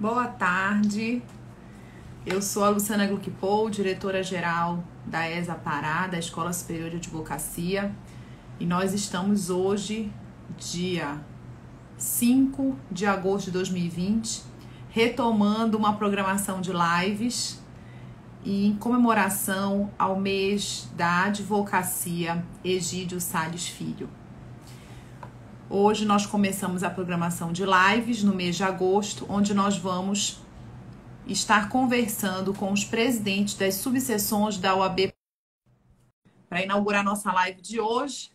Boa tarde. Eu sou a Luciana Gluckpol, diretora-geral da ESA Pará, da Escola Superior de Advocacia, e nós estamos hoje, dia 5 de agosto de 2020, retomando uma programação de lives em comemoração ao mês da advocacia Egídio Sales Filho. Hoje nós começamos a programação de lives no mês de agosto, onde nós vamos estar conversando com os presidentes das subseções da OAB. Para inaugurar nossa live de hoje,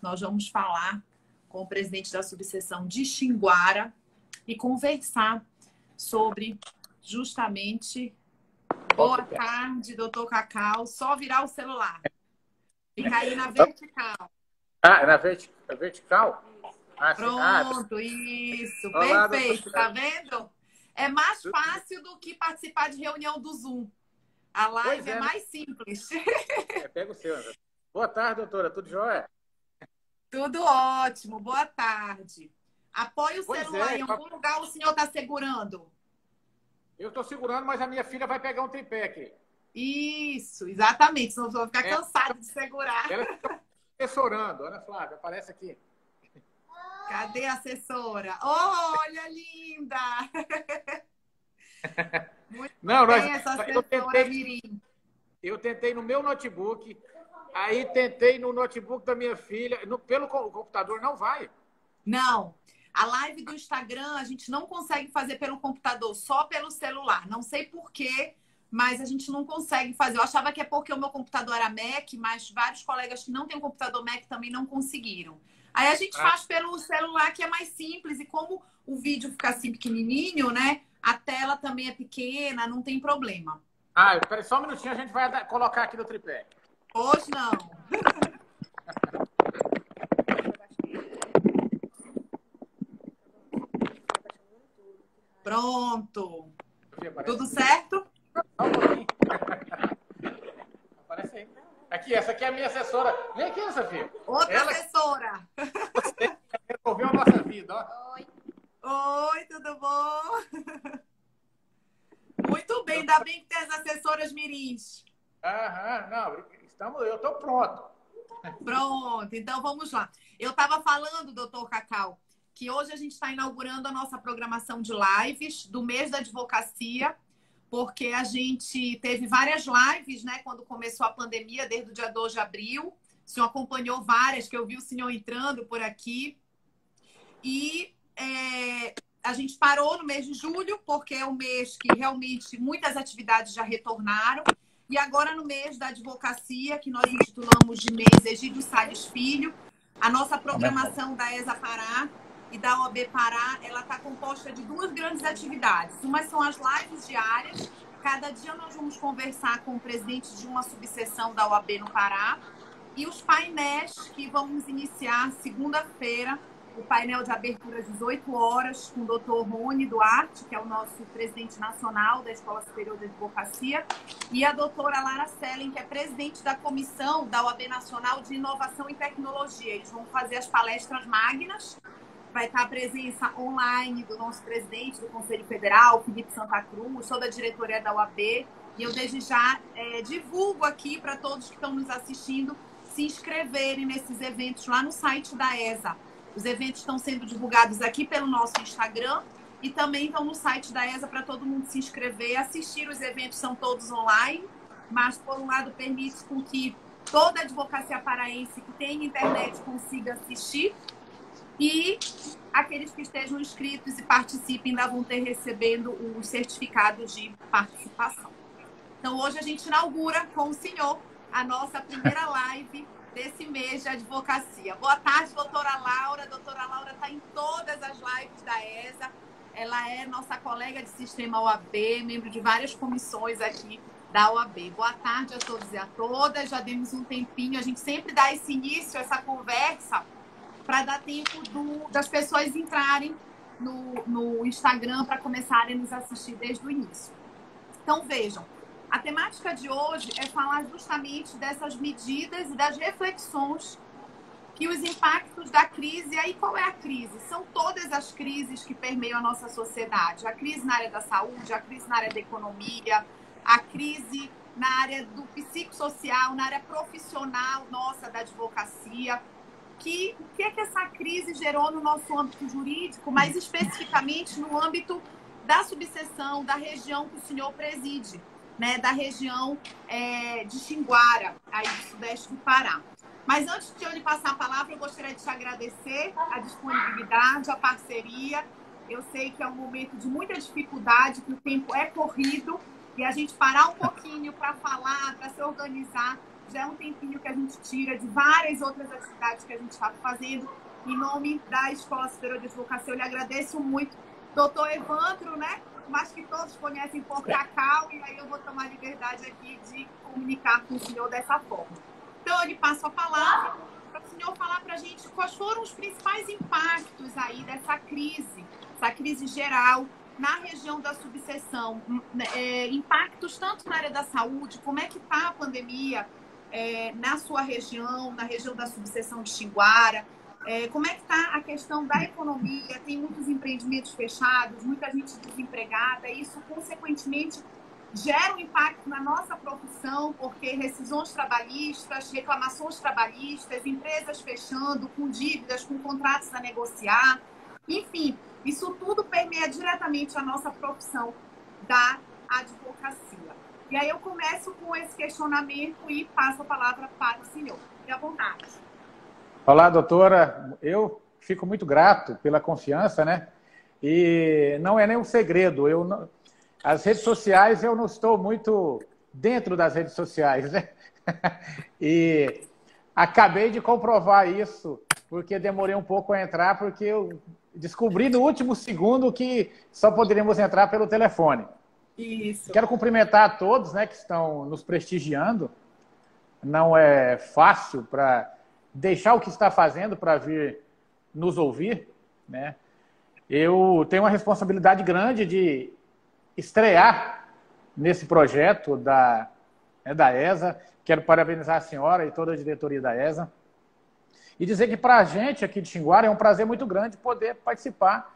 nós vamos falar com o presidente da subseção de Xinguara e conversar sobre justamente Boa tarde, doutor Cacau. Só virar o celular. Fica aí na vertical. Ah, na vertical? Ah, Pronto, ah, isso. Olá, Perfeito. Tá vendo? É mais fácil do que participar de reunião do Zoom. A live é, é, mais simples. É, pega o seu, André. Boa tarde, doutora. Tudo jóia? Tudo ótimo. Boa tarde. Apoie o pois celular. É, em algum lugar o senhor está segurando? Eu estou segurando, mas a minha filha vai pegar um tripé aqui. Isso, exatamente. Senão vou ficar é, cansado de segurar. Ela está assessorando. Ana Flávia, aparece aqui. Cadê a assessora? olha, linda! Muito Não, bem nós, essa assessora eu tentei, Mirim. Eu tentei no meu notebook, aí tentei no notebook da minha filha. No, pelo computador não vai. Não. A live do Instagram a gente não consegue fazer pelo computador, só pelo celular. Não sei porquê, mas a gente não consegue fazer. Eu achava que é porque o meu computador era Mac, mas vários colegas que não têm um computador Mac também não conseguiram. Aí a gente ah. faz pelo celular, que é mais simples, e como o vídeo fica assim pequenininho, né? A tela também é pequena, não tem problema. Ah, peraí, só um minutinho, a gente vai colocar aqui no tripé. Hoje não. Pronto. Tudo certo? Aparece aí. Aqui, essa aqui é a minha assessora. Vem aqui, Sofia. Outra Ela... assessora. Você resolveu a nossa vida, ó. Oi. Oi, tudo bom? Muito bem, ainda bem que tem as assessoras mirins. Aham, não, estamos, eu estou pronto. Pronto, então vamos lá. Eu estava falando, doutor Cacau, que hoje a gente está inaugurando a nossa programação de lives do mês da advocacia, porque a gente teve várias lives, né, quando começou a pandemia, desde o dia 2 de abril. O senhor acompanhou várias, que eu vi o senhor entrando por aqui. E é, a gente parou no mês de julho, porque é um mês que realmente muitas atividades já retornaram. E agora, no mês da advocacia, que nós intitulamos de mês Egídio Salles Filho, a nossa programação da ESA Pará e da OAB Pará, ela está composta de duas grandes atividades. Uma são as lives diárias. Cada dia nós vamos conversar com o presidente de uma subseção da OAB no Pará. E os painéis que vamos iniciar segunda-feira, o painel de abertura às 18 horas, com o doutor Rony Duarte, que é o nosso presidente nacional da Escola Superior de Advocacia, e a doutora Lara Sellen, que é presidente da comissão da OAB Nacional de Inovação e Tecnologia. Eles vão fazer as palestras magnas vai estar a presença online do nosso presidente do Conselho Federal, Felipe Santa Cruz, sou da diretoria da UAB, e eu desde já é, divulgo aqui para todos que estão nos assistindo se inscreverem nesses eventos lá no site da ESA. Os eventos estão sendo divulgados aqui pelo nosso Instagram e também estão no site da ESA para todo mundo se inscrever. Assistir os eventos são todos online, mas por um lado permite com que toda a advocacia paraense que tem internet consiga assistir e aqueles que estejam inscritos e participem ainda vão ter recebendo os certificados de participação. Então, hoje a gente inaugura com o senhor a nossa primeira live desse mês de advocacia. Boa tarde, doutora Laura. Doutora Laura está em todas as lives da ESA. Ela é nossa colega de sistema OAB, membro de várias comissões aqui da OAB. Boa tarde a todos e a todas. Já demos um tempinho. A gente sempre dá esse início, essa conversa para dar tempo do, das pessoas entrarem no, no Instagram para começarem a nos assistir desde o início. Então, vejam, a temática de hoje é falar justamente dessas medidas e das reflexões que os impactos da crise, aí qual é a crise? São todas as crises que permeiam a nossa sociedade. A crise na área da saúde, a crise na área da economia, a crise na área do psicossocial, na área profissional nossa da advocacia. Que, o que é que essa crise gerou no nosso âmbito jurídico, mais especificamente no âmbito da subseção, da região que o senhor preside, né, da região é, de Xinguara, aí do sudeste do Pará. Mas antes de eu lhe passar a palavra, eu gostaria de te agradecer a disponibilidade, a parceria. Eu sei que é um momento de muita dificuldade, que o tempo é corrido e a gente parar um pouquinho para falar, para se organizar, já é um tempinho que a gente tira de várias outras atividades que a gente está fazendo. Em nome da Escola Superior de Advocacia, eu lhe agradeço muito. Doutor Evandro, né? Mas que todos conhecem por Cacau, e aí eu vou tomar liberdade aqui de comunicar com o senhor dessa forma. Então, eu lhe passo a palavra para o senhor falar para a gente quais foram os principais impactos aí dessa crise, essa crise geral na região da subseção, né, é, impactos tanto na área da saúde, como é que está a pandemia é, na sua região, na região da subseção de Xinguara, é, como é que está a questão da economia, tem muitos empreendimentos fechados, muita gente desempregada, isso consequentemente gera um impacto na nossa profissão, porque rescisões trabalhistas, reclamações trabalhistas, empresas fechando com dívidas, com contratos a negociar, enfim, isso tudo permeia diretamente a nossa profissão da advocacia. E aí eu começo com esse questionamento e passo a palavra para o senhor. Fique à vontade. Olá, doutora. Eu fico muito grato pela confiança, né? E não é nenhum segredo. Eu não... As redes sociais, eu não estou muito dentro das redes sociais, né? E acabei de comprovar isso, porque demorei um pouco a entrar, porque eu descobri no último segundo que só poderíamos entrar pelo telefone. Isso. Quero cumprimentar a todos né, que estão nos prestigiando. Não é fácil para deixar o que está fazendo para vir nos ouvir. Né? Eu tenho uma responsabilidade grande de estrear nesse projeto da, né, da ESA. Quero parabenizar a senhora e toda a diretoria da ESA e dizer que para a gente aqui de Xinguara é um prazer muito grande poder participar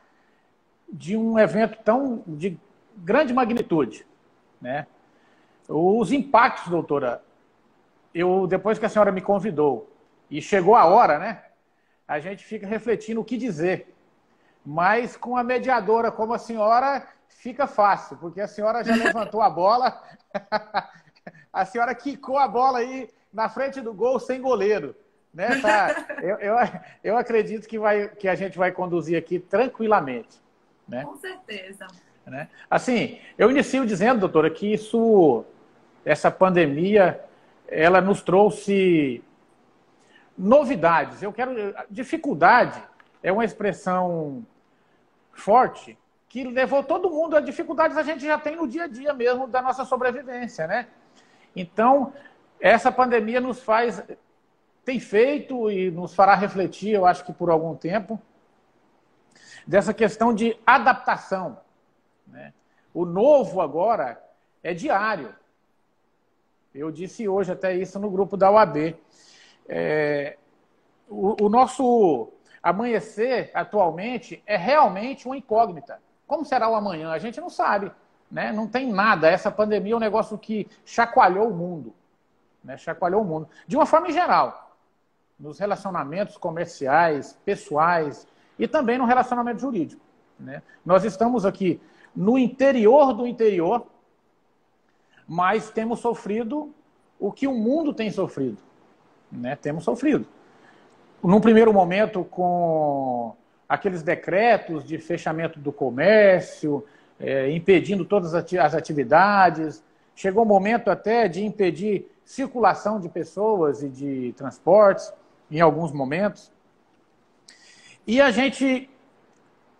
de um evento tão de grande magnitude. Né? Os impactos, doutora, eu depois que a senhora me convidou e chegou a hora, né? A gente fica refletindo o que dizer. Mas com a mediadora como a senhora, fica fácil, porque a senhora já levantou a bola, a senhora quicou a bola aí na frente do gol sem goleiro. Né? Tá, eu, eu, eu acredito que, vai, que a gente vai conduzir aqui tranquilamente. Né? Com certeza. Né? Assim, eu inicio dizendo, doutora, que isso, essa pandemia, ela nos trouxe novidades. Eu quero. Dificuldade é uma expressão forte que levou todo mundo a dificuldades a gente já tem no dia a dia mesmo da nossa sobrevivência, né? Então, essa pandemia nos faz tem feito e nos fará refletir, eu acho que por algum tempo, dessa questão de adaptação. Né? O novo agora é diário. Eu disse hoje até isso no grupo da UAB. É, o, o nosso amanhecer atualmente é realmente uma incógnita. Como será o amanhã? A gente não sabe. Né? Não tem nada. Essa pandemia é um negócio que chacoalhou o mundo. Né? Chacoalhou o mundo. De uma forma geral nos relacionamentos comerciais, pessoais e também no relacionamento jurídico. Né? Nós estamos aqui no interior do interior, mas temos sofrido o que o mundo tem sofrido. Né? Temos sofrido. Num primeiro momento, com aqueles decretos de fechamento do comércio, é, impedindo todas as atividades, chegou o momento até de impedir circulação de pessoas e de transportes em alguns momentos. E a gente,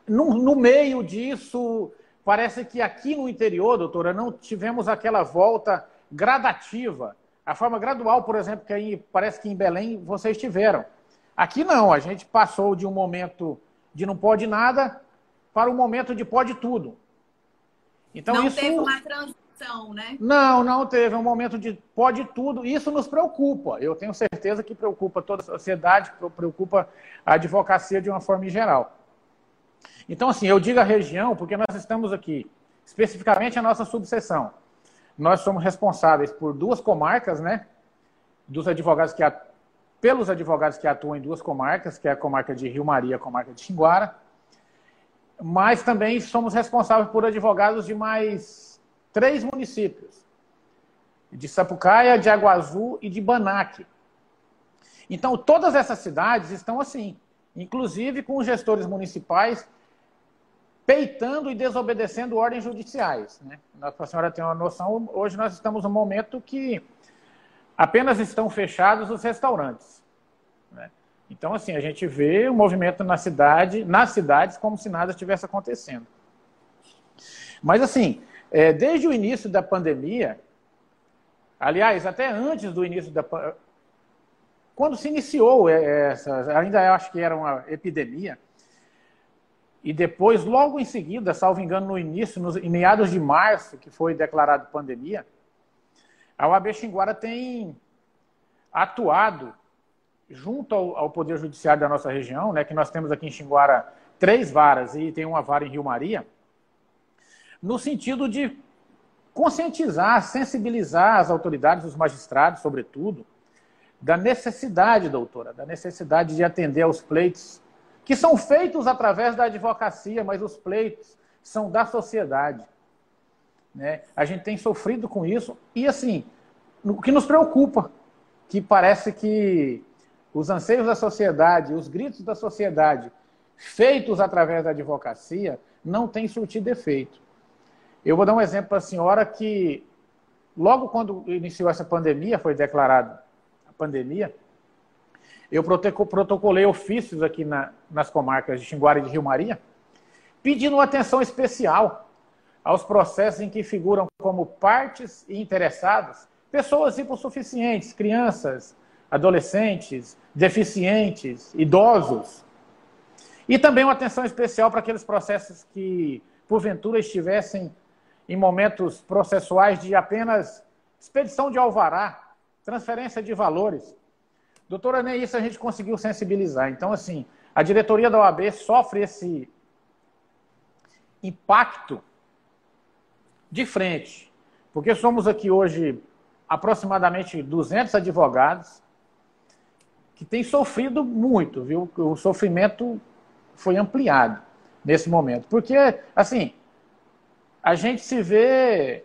no, no meio disso, parece que aqui no interior, doutora, não tivemos aquela volta gradativa. A forma gradual, por exemplo, que aí parece que em Belém vocês tiveram. Aqui não, a gente passou de um momento de não pode nada para um momento de pode tudo. Então, não isso... teve uma transição né? Não, não teve um momento de pode tudo. Isso nos preocupa. Eu tenho certeza que preocupa toda a sociedade, preocupa a advocacia de uma forma em geral. Então, assim, eu digo a região porque nós estamos aqui, especificamente a nossa subseção. Nós somos responsáveis por duas comarcas, né? Dos advogados que pelos advogados que atuam em duas comarcas, que é a comarca de Rio Maria e a comarca de Xinguara. Mas também somos responsáveis por advogados de mais três municípios: de Sapucaia, de Aguazu e de Banaque. Então, todas essas cidades estão assim, inclusive com os gestores municipais peitando e desobedecendo ordens judiciais. Né? Para a senhora ter uma noção, hoje nós estamos num momento que apenas estão fechados os restaurantes. Né? Então, assim, a gente vê o movimento na cidade, nas cidades, como se nada estivesse acontecendo. Mas, assim, é, desde o início da pandemia, aliás, até antes do início da quando se iniciou essa, ainda acho que era uma epidemia, e depois, logo em seguida, salvo engano, no início, nos, em meados de março, que foi declarado pandemia, a OAB Xinguara tem atuado junto ao, ao, Poder Judiciário da nossa região, né, que nós temos aqui em Xinguara três varas e tem uma vara em Rio Maria, no sentido de conscientizar, sensibilizar as autoridades, os magistrados, sobretudo, da necessidade, doutora, da necessidade de atender aos pleitos que são feitos através da advocacia, mas os pleitos são da sociedade. Né? A gente tem sofrido com isso e, assim, o que nos preocupa, que parece que os anseios da sociedade, os gritos da sociedade, feitos através da advocacia, não têm surtido efeito. Eu vou dar um exemplo para a senhora que, logo quando iniciou essa pandemia, foi declarada a pandemia, eu protocolei ofícios aqui na, nas comarcas de Xinguara e de Rio Maria, pedindo atenção especial aos processos em que figuram como partes e interessados pessoas hipossuficientes, crianças, adolescentes, deficientes, idosos. E também uma atenção especial para aqueles processos que, porventura, estivessem em momentos processuais de apenas expedição de alvará, transferência de valores. Doutora, nem isso a gente conseguiu sensibilizar. Então, assim, a diretoria da OAB sofre esse impacto de frente, porque somos aqui hoje aproximadamente 200 advogados que têm sofrido muito, viu? O sofrimento foi ampliado nesse momento, porque assim a gente se vê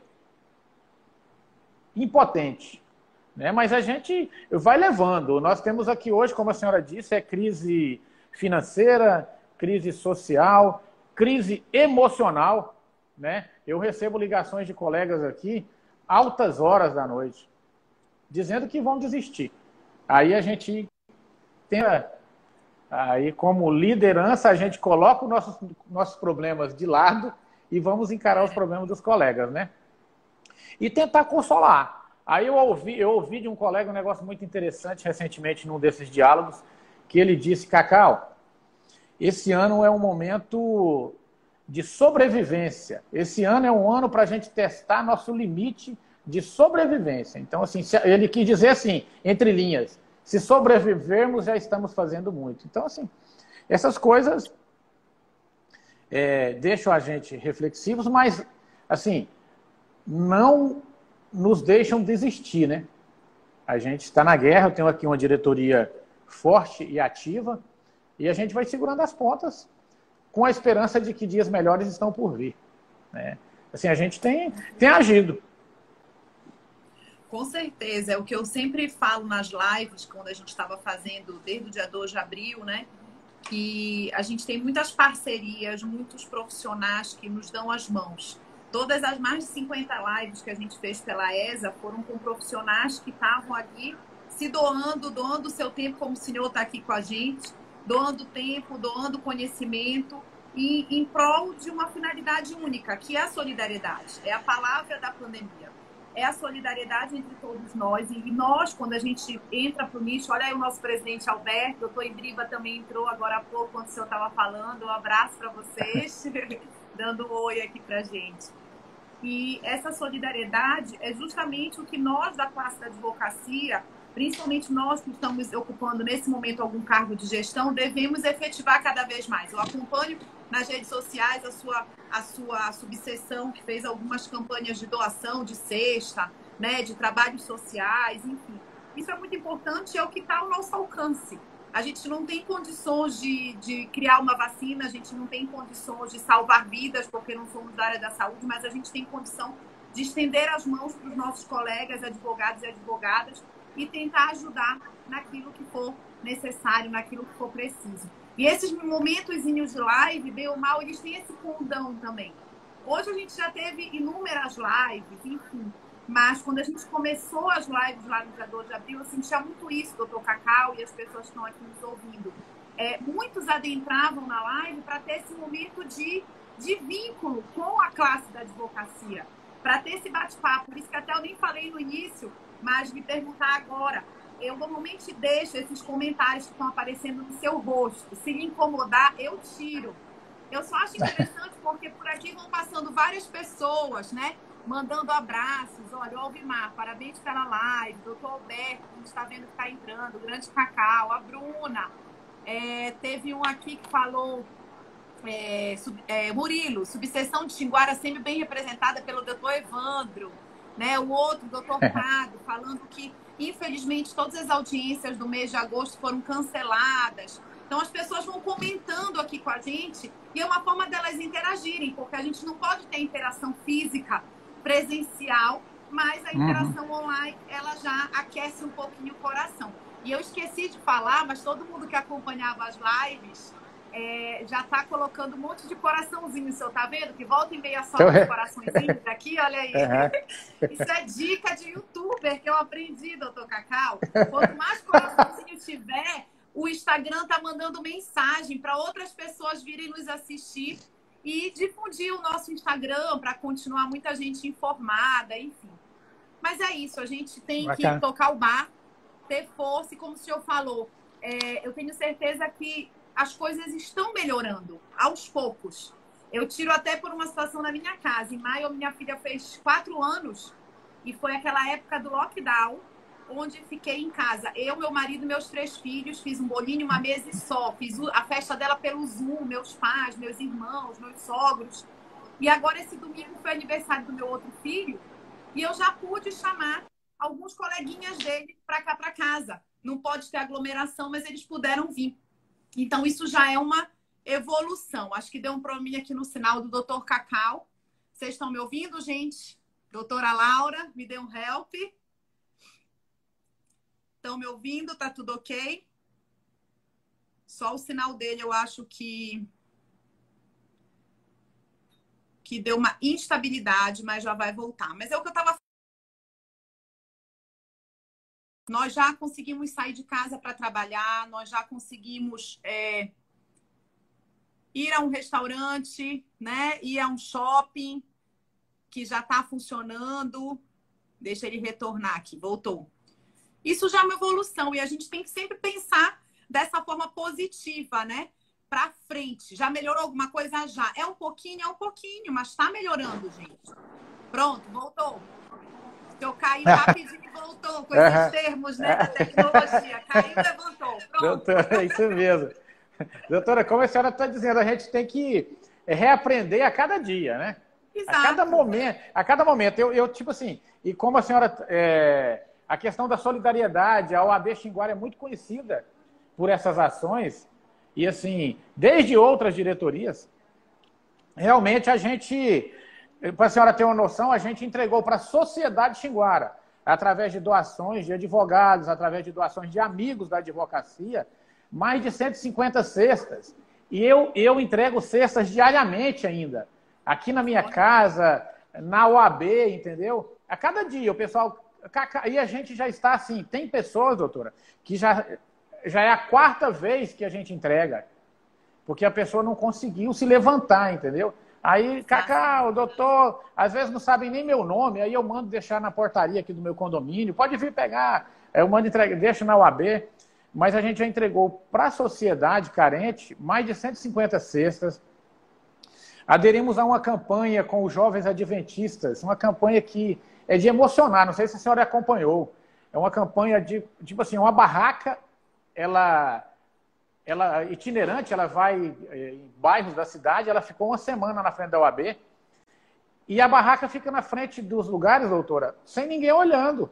impotente. Né? Mas a gente vai levando. Nós temos aqui hoje, como a senhora disse, é crise financeira, crise social, crise emocional. Né? Eu recebo ligações de colegas aqui, altas horas da noite, dizendo que vão desistir. Aí a gente tem. Aí, como liderança, a gente coloca os nossos, nossos problemas de lado e vamos encarar os problemas dos colegas, né? E tentar consolar. Aí eu ouvi, eu ouvi de um colega um negócio muito interessante recentemente num desses diálogos, que ele disse, Cacau, esse ano é um momento de sobrevivência. Esse ano é um ano para a gente testar nosso limite de sobrevivência. Então, assim, ele quis dizer assim, entre linhas, se sobrevivermos, já estamos fazendo muito. Então, assim, essas coisas é, deixam a gente reflexivos, mas, assim, não nos deixam desistir, né? A gente está na guerra, eu tenho aqui uma diretoria forte e ativa, e a gente vai segurando as pontas com a esperança de que dias melhores estão por vir. Né? Assim, a gente tem, tem agido. Com certeza, é o que eu sempre falo nas lives, quando a gente estava fazendo desde o dia 2 de abril, né? Que a gente tem muitas parcerias, muitos profissionais que nos dão as mãos. Todas as mais de 50 lives que a gente fez pela ESA foram com profissionais que estavam ali se doando, doando o seu tempo, como o senhor está aqui com a gente, doando tempo, doando conhecimento, e em prol de uma finalidade única, que é a solidariedade. É a palavra da pandemia. É a solidariedade entre todos nós. E nós, quando a gente entra para o nicho, olha aí o nosso presidente Alberto, o doutor Indriba também entrou agora há pouco, quando o senhor estava falando. Um abraço para vocês, dando um oi aqui para a gente. E essa solidariedade é justamente o que nós da classe da advocacia, principalmente nós que estamos ocupando nesse momento algum cargo de gestão, devemos efetivar cada vez mais. Eu acompanho nas redes sociais a sua, a sua subseção, que fez algumas campanhas de doação de cesta, né, de trabalhos sociais, enfim. Isso é muito importante, é o que está ao nosso alcance. A gente não tem condições de, de criar uma vacina, a gente não tem condições de salvar vidas, porque não somos da área da saúde, mas a gente tem condição de estender as mãos para os nossos colegas, advogados e advogadas, e tentar ajudar naquilo que for necessário, naquilo que for preciso. E esses momentos de live, bem ou mal, eles têm esse condão também. Hoje a gente já teve inúmeras lives, enfim. Mas quando a gente começou as lives lá no dia 2 de abril, eu sentia muito isso, doutor Cacau e as pessoas que estão aqui nos ouvindo. É, muitos adentravam na live para ter esse momento de, de vínculo com a classe da advocacia, para ter esse bate-papo. Por isso que até eu nem falei no início, mas me perguntar agora. Eu normalmente deixo esses comentários que estão aparecendo no seu rosto. Se lhe incomodar, eu tiro. Eu só acho interessante porque por aqui vão passando várias pessoas, né? Mandando abraços. Olha, o Alvimar, parabéns pela live. Doutor Alberto, a gente está vendo que está entrando. O Grande Cacau, a Bruna. É, teve um aqui que falou. É, sub, é, Murilo, subseção de Xinguara sempre bem representada pelo doutor Evandro. Né? O outro, doutor Prado, falando que, infelizmente, todas as audiências do mês de agosto foram canceladas. Então, as pessoas vão comentando aqui com a gente e é uma forma delas interagirem, porque a gente não pode ter interação física presencial, mas a uhum. interação uhum. online ela já aquece um pouquinho o coração. E eu esqueci de falar, mas todo mundo que acompanhava as lives é, já está colocando um monte de coraçãozinho, seu tá vendo? Que volta e meia só os coraçõezinhos aqui, olha aí. Uhum. Isso é dica de youtuber que eu aprendi, doutor Cacau. Quanto mais coraçãozinho tiver, o Instagram tá mandando mensagem para outras pessoas virem nos assistir e difundir o nosso Instagram para continuar muita gente informada, enfim. Mas é isso, a gente tem Bacana. que tocar o bar, ter força, e como o senhor falou, é, eu tenho certeza que as coisas estão melhorando aos poucos. Eu tiro até por uma situação na minha casa. Em maio, minha filha fez quatro anos e foi aquela época do lockdown onde fiquei em casa. Eu, meu marido, meus três filhos, fiz um bolinho, uma mesa e só. Fiz a festa dela pelo Zoom, meus pais, meus irmãos, meus sogros. E agora esse domingo foi aniversário do meu outro filho e eu já pude chamar alguns coleguinhas dele para cá para casa. Não pode ter aglomeração, mas eles puderam vir. Então isso já é uma evolução. Acho que deu um probleminha aqui no sinal do Dr. Cacau. Vocês estão me ouvindo, gente? Doutora Laura, me dê um help. Estão me ouvindo? Tá tudo ok? Só o sinal dele, eu acho que que deu uma instabilidade, mas já vai voltar. Mas é o que eu estava Nós já conseguimos sair de casa para trabalhar, nós já conseguimos é, ir a um restaurante, né? Ir a um shopping que já está funcionando. Deixa ele retornar aqui, voltou. Isso já é uma evolução e a gente tem que sempre pensar dessa forma positiva, né? Para frente. Já melhorou alguma coisa? Já. É um pouquinho, é um pouquinho, mas está melhorando, gente. Pronto, voltou. Eu caí rapidinho e voltou com esses uhum. termos né, da tecnologia. Caiu e levantou. Pronto. Doutora, é isso mesmo. Doutora, como a senhora está dizendo, a gente tem que reaprender a cada dia, né? Exato. A cada momento. A cada momento. Eu, eu tipo assim, e como a senhora é, a questão da solidariedade, a OAB Xinguara é muito conhecida por essas ações. E, assim, desde outras diretorias, realmente a gente, para a senhora ter uma noção, a gente entregou para a sociedade xinguara, através de doações de advogados, através de doações de amigos da advocacia, mais de 150 cestas. E eu, eu entrego cestas diariamente ainda. Aqui na minha casa, na OAB, entendeu? A cada dia o pessoal e a gente já está assim, tem pessoas, doutora, que já, já é a quarta vez que a gente entrega, porque a pessoa não conseguiu se levantar, entendeu? Aí, Cacá, o doutor, às vezes não sabem nem meu nome, aí eu mando deixar na portaria aqui do meu condomínio, pode vir pegar, eu mando entregar, deixa na UAB, mas a gente já entregou para a sociedade carente mais de 150 cestas. aderimos a uma campanha com os jovens adventistas, uma campanha que é de emocionar, não sei se a senhora acompanhou. É uma campanha de, tipo assim, uma barraca, ela, ela itinerante, ela vai eh, em bairros da cidade, ela ficou uma semana na frente da UAB, e a barraca fica na frente dos lugares, doutora, sem ninguém olhando.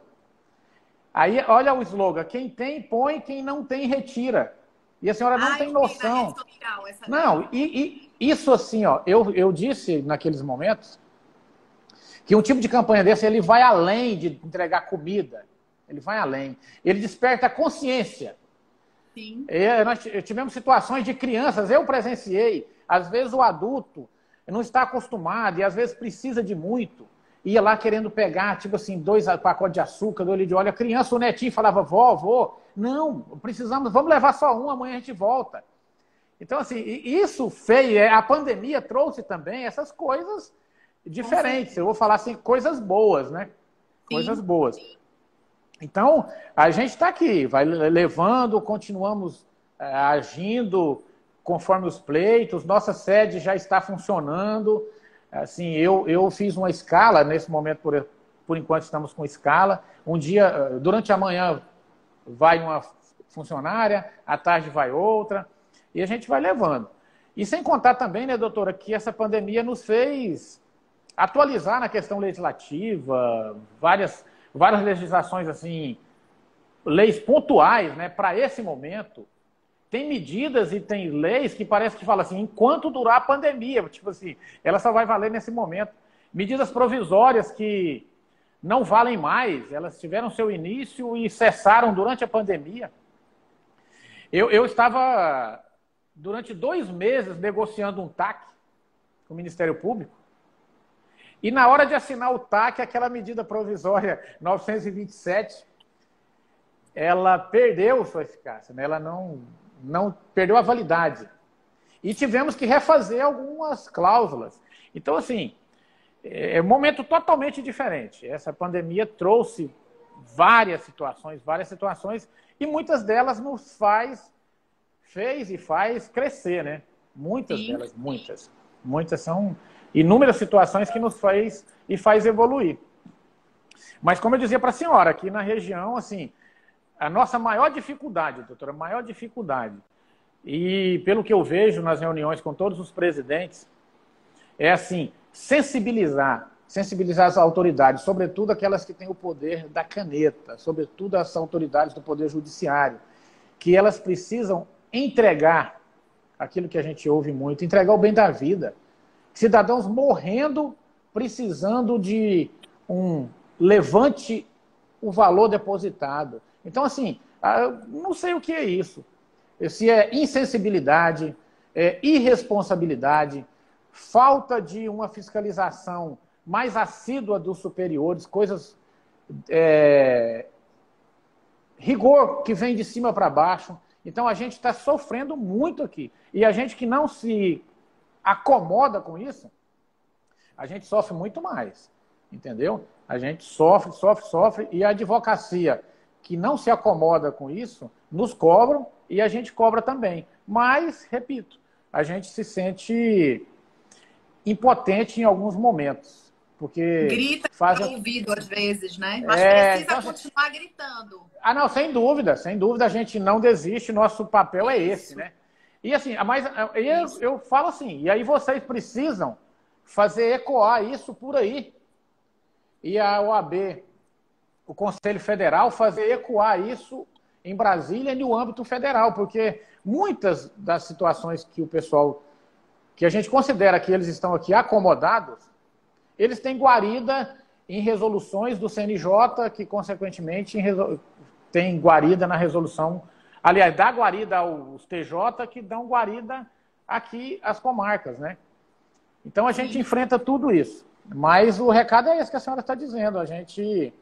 Aí, olha o slogan: quem tem, põe, quem não tem, retira. E a senhora não tem noção. Não, e, e, isso assim, ó, eu, eu disse naqueles momentos que um tipo de campanha desse ele vai além de entregar comida. Ele vai além. Ele desperta a consciência. Sim. E nós tivemos situações de crianças, eu presenciei. Às vezes o adulto não está acostumado e às vezes precisa de muito. Ia lá querendo pegar, tipo assim, dois pacotes de açúcar, dois de óleo. A criança, o netinho, falava, vó, vó, não, precisamos, vamos levar só um, amanhã a gente volta. Então, assim, isso feio, é, a pandemia trouxe também essas coisas diferentes. Eu vou falar assim, coisas boas, né? Coisas Sim. boas. Então, a gente está aqui, vai levando, continuamos é, agindo conforme os pleitos, nossa sede já está funcionando. Assim, eu, eu fiz uma escala, nesse momento, por, por enquanto estamos com escala. Um dia, eh, durante a manhã, vai uma funcionária, à tarde vai outra, e a gente vai levando. E sem contar também, né, doutora, que essa pandemia nos fez atualizar na questão legislativa, várias, várias legislações, assim, leis pontuais, né, para esse momento tem medidas e tem leis que parece que fala assim, enquanto durar a pandemia, tipo assim, ela só vai valer nesse momento. Medidas provisórias que não valem mais, elas tiveram seu início e cessaram durante a pandemia. Eu, eu estava, durante dois meses, negociando um TAC com o Ministério Público, e na hora de assinar o TAC, aquela medida provisória 927, ela perdeu sua eficácia, né? ela não, não perdeu a validade. E tivemos que refazer algumas cláusulas. Então, assim, é um momento totalmente diferente. Essa pandemia trouxe várias situações, várias situações, e muitas delas nos faz, fez e faz crescer, né? Muitas Sim. delas, muitas. Muitas são inúmeras situações que nos faz e faz evoluir. Mas como eu dizia para a senhora, aqui na região, assim, a nossa maior dificuldade, doutora, a maior dificuldade, e pelo que eu vejo nas reuniões com todos os presidentes, é assim, sensibilizar, sensibilizar as autoridades, sobretudo aquelas que têm o poder da caneta, sobretudo as autoridades do poder judiciário, que elas precisam entregar aquilo que a gente ouve muito, entregar o bem da vida. Cidadãos morrendo, precisando de um levante o valor depositado. Então, assim, não sei o que é isso. Se é insensibilidade, é irresponsabilidade, falta de uma fiscalização mais assídua dos superiores, coisas. É, rigor que vem de cima para baixo. Então a gente está sofrendo muito aqui. E a gente que não se acomoda com isso, a gente sofre muito mais. Entendeu? A gente sofre, sofre, sofre. E a advocacia que não se acomoda com isso, nos cobram e a gente cobra também. Mas, repito, a gente se sente impotente em alguns momentos. Porque Grita faz... ouvido às vezes, né? Mas é, precisa então, continuar gritando. Ah, não, sem dúvida, sem dúvida a gente não desiste, nosso papel é esse, né? E assim, mas eu, eu falo assim, e aí vocês precisam fazer ecoar isso por aí. E a OAB o Conselho Federal fazer ecoar isso em Brasília e no âmbito federal, porque muitas das situações que o pessoal, que a gente considera que eles estão aqui acomodados, eles têm guarida em resoluções do CNJ, que consequentemente tem guarida na resolução, aliás, dá guarida aos TJ, que dão guarida aqui às comarcas, né? Então a gente enfrenta tudo isso. Mas o recado é esse que a senhora está dizendo, a gente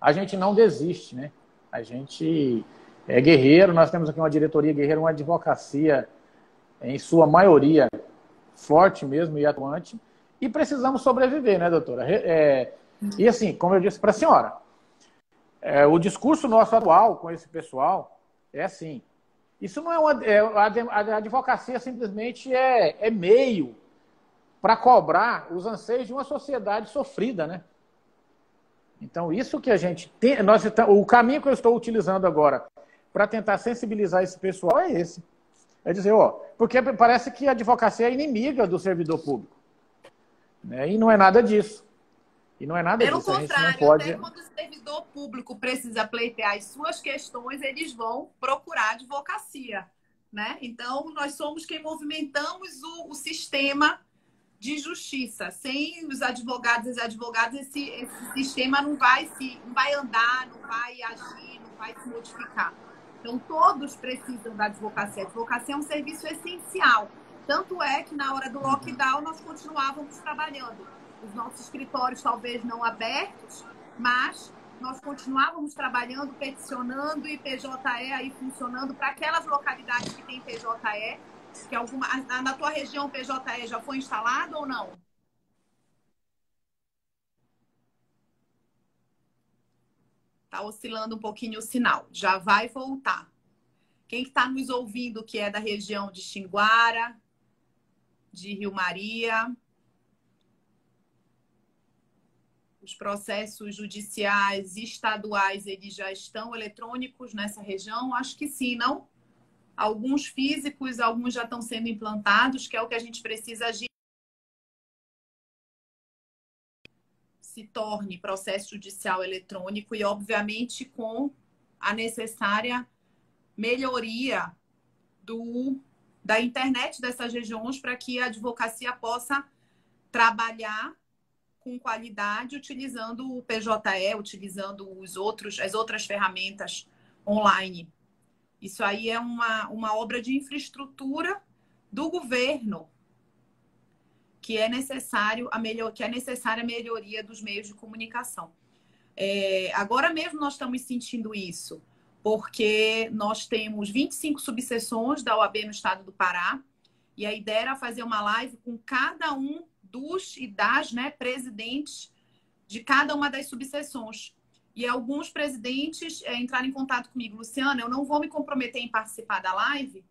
a gente não desiste, né? A gente é guerreiro, nós temos aqui uma diretoria guerreira, uma advocacia, em sua maioria, forte mesmo e atuante, e precisamos sobreviver, né, doutora? É, e assim, como eu disse para a senhora, é, o discurso nosso atual com esse pessoal é assim. Isso não é uma. É, a advocacia simplesmente é, é meio para cobrar os anseios de uma sociedade sofrida, né? Então, isso que a gente tem. Nós, o caminho que eu estou utilizando agora para tentar sensibilizar esse pessoal é esse. É dizer, ó, porque parece que a advocacia é inimiga do servidor público. Né? E não é nada disso. E não é nada Pelo disso. contrário, pode... até quando o servidor público precisa pleitear as suas questões, eles vão procurar advocacia. Né? Então, nós somos quem movimentamos o, o sistema de justiça. Sem os advogados e as advogadas, esse, esse sistema não vai, se, não vai andar, não vai agir, não vai se modificar. Então, todos precisam da advocacia. A advocacia é um serviço essencial. Tanto é que na hora do lockdown nós continuávamos trabalhando. Os nossos escritórios talvez não abertos, mas nós continuávamos trabalhando, peticionando e PJE aí funcionando para aquelas localidades que tem PJE que alguma, na tua região PJE já foi instalado ou não? Está oscilando um pouquinho o sinal. Já vai voltar. Quem está nos ouvindo que é da região de Xinguara, de Rio Maria, os processos judiciais estaduais eles já estão eletrônicos nessa região? Acho que sim, não? Alguns físicos, alguns já estão sendo implantados, que é o que a gente precisa agir. Se torne processo judicial eletrônico e, obviamente, com a necessária melhoria do, da internet dessas regiões para que a advocacia possa trabalhar com qualidade utilizando o PJE, utilizando os outros, as outras ferramentas online. Isso aí é uma, uma obra de infraestrutura do governo que é necessário a melhor, que é necessária a melhoria dos meios de comunicação. É, agora mesmo nós estamos sentindo isso, porque nós temos 25 subseções da OAB no estado do Pará, e a ideia era fazer uma live com cada um dos e das né, presidentes de cada uma das subseções. E alguns presidentes é, entraram em contato comigo, Luciana, eu não vou me comprometer em participar da live,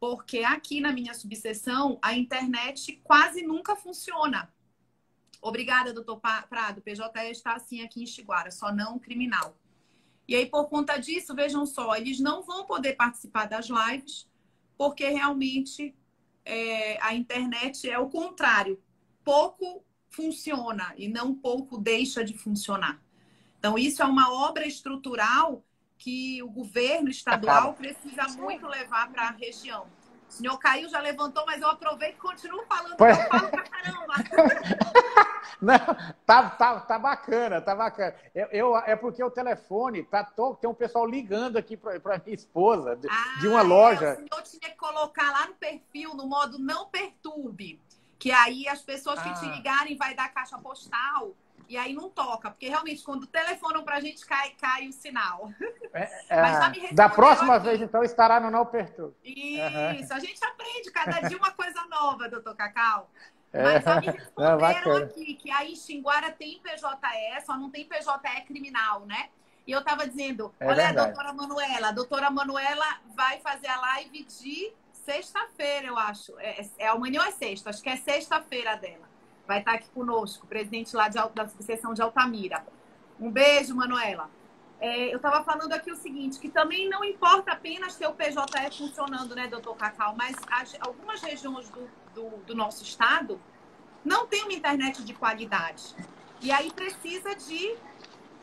porque aqui na minha subseção a internet quase nunca funciona. Obrigada, doutor Prado. PJ está assim aqui em Xiguara, só não criminal. E aí, por conta disso, vejam só, eles não vão poder participar das lives, porque realmente é, a internet é o contrário. Pouco funciona e não pouco deixa de funcionar. Então, isso é uma obra estrutural que o governo estadual precisa muito levar para a região. O senhor Caio já levantou, mas eu aproveito e continuo falando, pois... eu falo pra caramba. Não, tá, tá, tá bacana, tá bacana. Eu, eu, é porque o telefone tá to, tem um pessoal ligando aqui para minha esposa de, ah, de uma é, loja. É, o senhor tinha que colocar lá no perfil, no modo não perturbe, que aí as pessoas que ah. te ligarem vai dar caixa postal e aí não toca, porque realmente quando telefonam pra gente cai, cai o sinal. É, é, da próxima aqui. vez, então, estará no Não Perturbe. Isso, uhum. a gente aprende cada dia uma coisa nova, doutor Cacau. É. Mas já me responderam aqui que aí Xinguara tem PJE, só não tem PJE criminal, né? E eu estava dizendo, é olha, a doutora Manuela, a doutora Manuela vai fazer a live de sexta-feira, eu acho. É, é amanhã ou é sexta? Acho que é sexta-feira dela vai estar aqui conosco, presidente lá de, da subseção de Altamira. Um beijo, Manuela. É, eu estava falando aqui o seguinte, que também não importa apenas ter o PJE funcionando, né, doutor Cacau, mas as, algumas regiões do, do, do nosso estado não tem uma internet de qualidade. E aí precisa de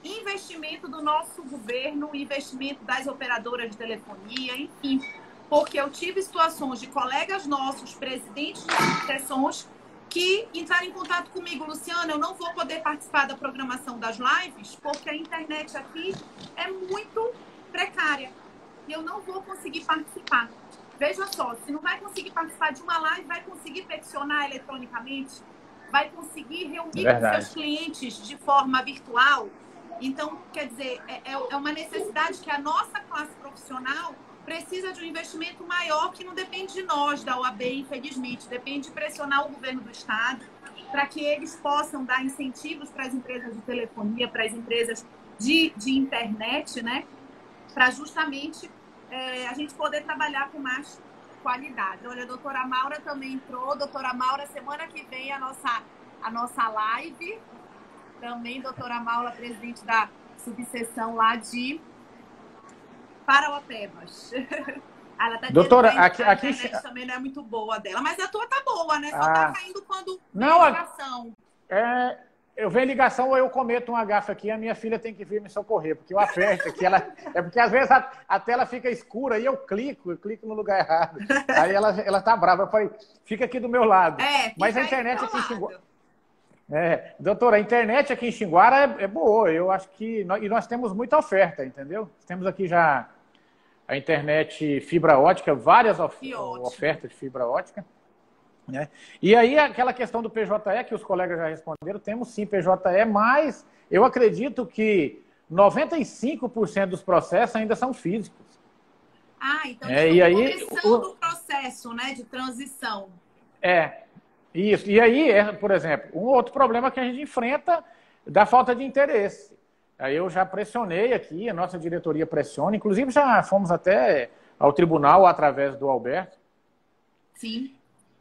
investimento do nosso governo, investimento das operadoras de telefonia, enfim. Porque eu tive situações de colegas nossos, presidentes de subseções, que entraram em contato comigo, Luciana, eu não vou poder participar da programação das lives porque a internet aqui é muito precária e eu não vou conseguir participar. Veja só, se não vai conseguir participar de uma live, vai conseguir peticionar eletronicamente, vai conseguir reunir Verdade. com seus clientes de forma virtual. Então, quer dizer, é, é, é uma necessidade que a nossa classe profissional precisa de um investimento maior que não depende de nós, da OAB, infelizmente. Depende de pressionar o governo do Estado para que eles possam dar incentivos para as empresas de telefonia, para as empresas de, de internet, né? Para justamente é, a gente poder trabalhar com mais qualidade. Olha, a doutora Maura também entrou. Doutora Maura, semana que vem a nossa, a nossa live. Também, doutora Maura, presidente da subseção lá de Parauapebas. Ela tá Doutora, aqui, a aqui também não é muito boa dela, mas a tua tá boa, né? Só tá ah. tá caindo quando não, ligação. É, eu venho ligação ou eu cometo uma gafa aqui, a minha filha tem que vir me socorrer, porque eu aperto aqui, ela é porque às vezes a, a, tela fica escura e eu clico, eu clico no lugar errado. Aí ela ela tá brava, eu falei, fica aqui do meu lado. É, mas a internet aqui em Xinguara, é, doutora, a internet aqui em Xinguara é, é boa, eu acho que nós, e nós temos muita oferta, entendeu? Temos aqui já a internet fibra ótica, várias of ofertas de fibra ótica. Né? E aí, aquela questão do PJE, que os colegas já responderam, temos sim PJE, mas eu acredito que 95% dos processos ainda são físicos. Ah, então é, e aí, começando o processo né, de transição. É, isso. E aí, é, por exemplo, um outro problema que a gente enfrenta da falta de interesse. Aí eu já pressionei aqui, a nossa diretoria pressiona, inclusive já fomos até ao tribunal através do Alberto. Sim.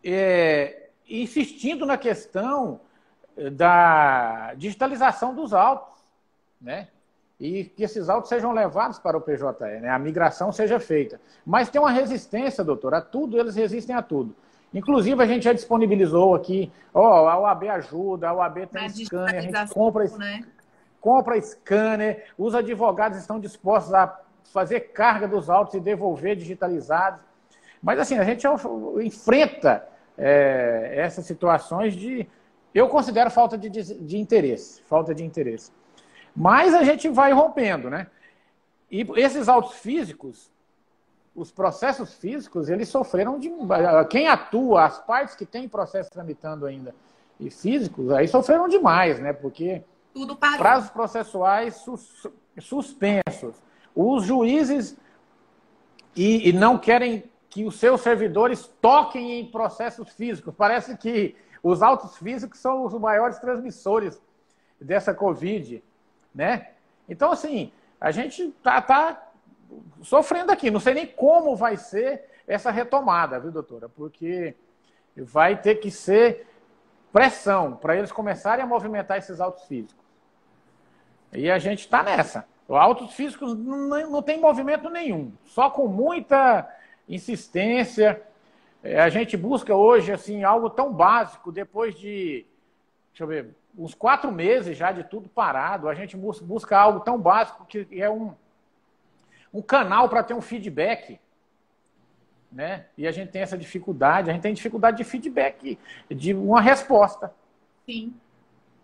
É, insistindo na questão da digitalização dos autos, né? E que esses autos sejam levados para o PJE, né? A migração seja feita. Mas tem uma resistência, doutor, a tudo, eles resistem a tudo. Inclusive, a gente já disponibilizou aqui, ó, a OAB ajuda, a OAB tem scanner, a gente compra, né? Compra scanner, os advogados estão dispostos a fazer carga dos autos e devolver digitalizados. Mas, assim, a gente enfrenta é, essas situações de. Eu considero falta de, de interesse. Falta de interesse. Mas a gente vai rompendo, né? E esses autos físicos, os processos físicos, eles sofreram de. Quem atua, as partes que têm processo tramitando ainda e físicos, aí sofreram demais, né? Porque tudo parou. Prazos processuais sus, suspensos. Os juízes e, e não querem que os seus servidores toquem em processos físicos. Parece que os autos físicos são os maiores transmissores dessa Covid, né? Então, assim, a gente tá, tá sofrendo aqui. Não sei nem como vai ser essa retomada, viu, doutora? Porque vai ter que ser pressão para eles começarem a movimentar esses autos físicos. E a gente está nessa. O autos físicos não, não tem movimento nenhum, só com muita insistência. É, a gente busca hoje assim algo tão básico, depois de, deixa eu ver, uns quatro meses já de tudo parado, a gente busca algo tão básico que é um, um canal para ter um feedback. Né? E a gente tem essa dificuldade, a gente tem dificuldade de feedback, de uma resposta. Sim.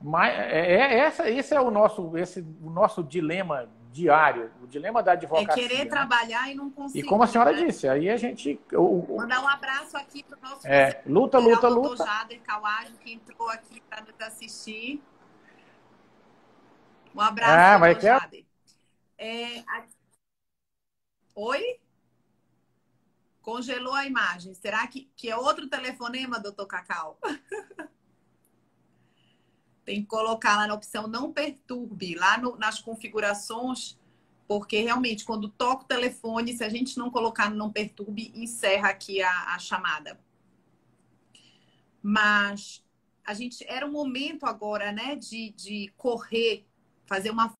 Mas é, é, essa, esse é o nosso, esse, o nosso dilema diário, o dilema da advocacia. É querer né? trabalhar e não conseguir. E como a senhora né? disse, aí a gente. O, Mandar um abraço aqui para o nosso é, luta, luta, luta. Jader Kawaj, que entrou aqui para nos assistir. Um abraço, ah. Jader. É. Oi? Congelou a imagem. Será que, que é outro telefonema, doutor Cacau? tem que colocar lá na opção não perturbe, lá no, nas configurações, porque realmente quando toca o telefone, se a gente não colocar no não perturbe, encerra aqui a, a chamada. Mas a gente era um momento agora, né, de, de correr, fazer uma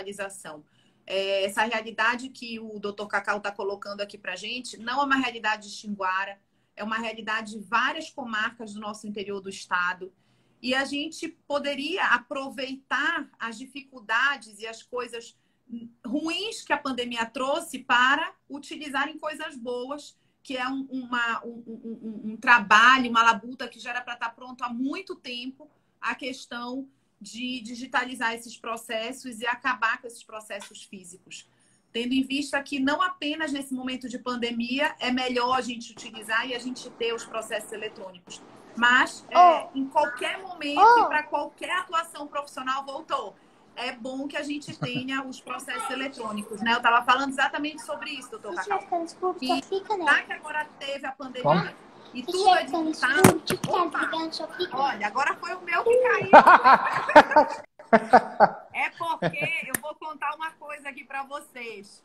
realização. É, essa realidade que o doutor Cacau está colocando aqui para gente não é uma realidade de Xinguara, é uma realidade de várias comarcas do nosso interior do estado. E a gente poderia aproveitar as dificuldades e as coisas ruins que a pandemia trouxe para utilizar em coisas boas, que é um, uma, um, um, um trabalho, uma labuta que já era para estar pronto há muito tempo, a questão de digitalizar esses processos e acabar com esses processos físicos tendo em vista que não apenas nesse momento de pandemia é melhor a gente utilizar e a gente ter os processos eletrônicos, mas é, oh. é, em qualquer momento oh. e para qualquer atuação profissional voltou. É bom que a gente tenha os processos eletrônicos, né? Eu estava falando exatamente sobre isso, doutor Cacau. Que, já que agora teve a pandemia, e tudo é digitado. Olha, agora foi o meu que caiu. É porque eu vou contar uma coisa aqui para vocês.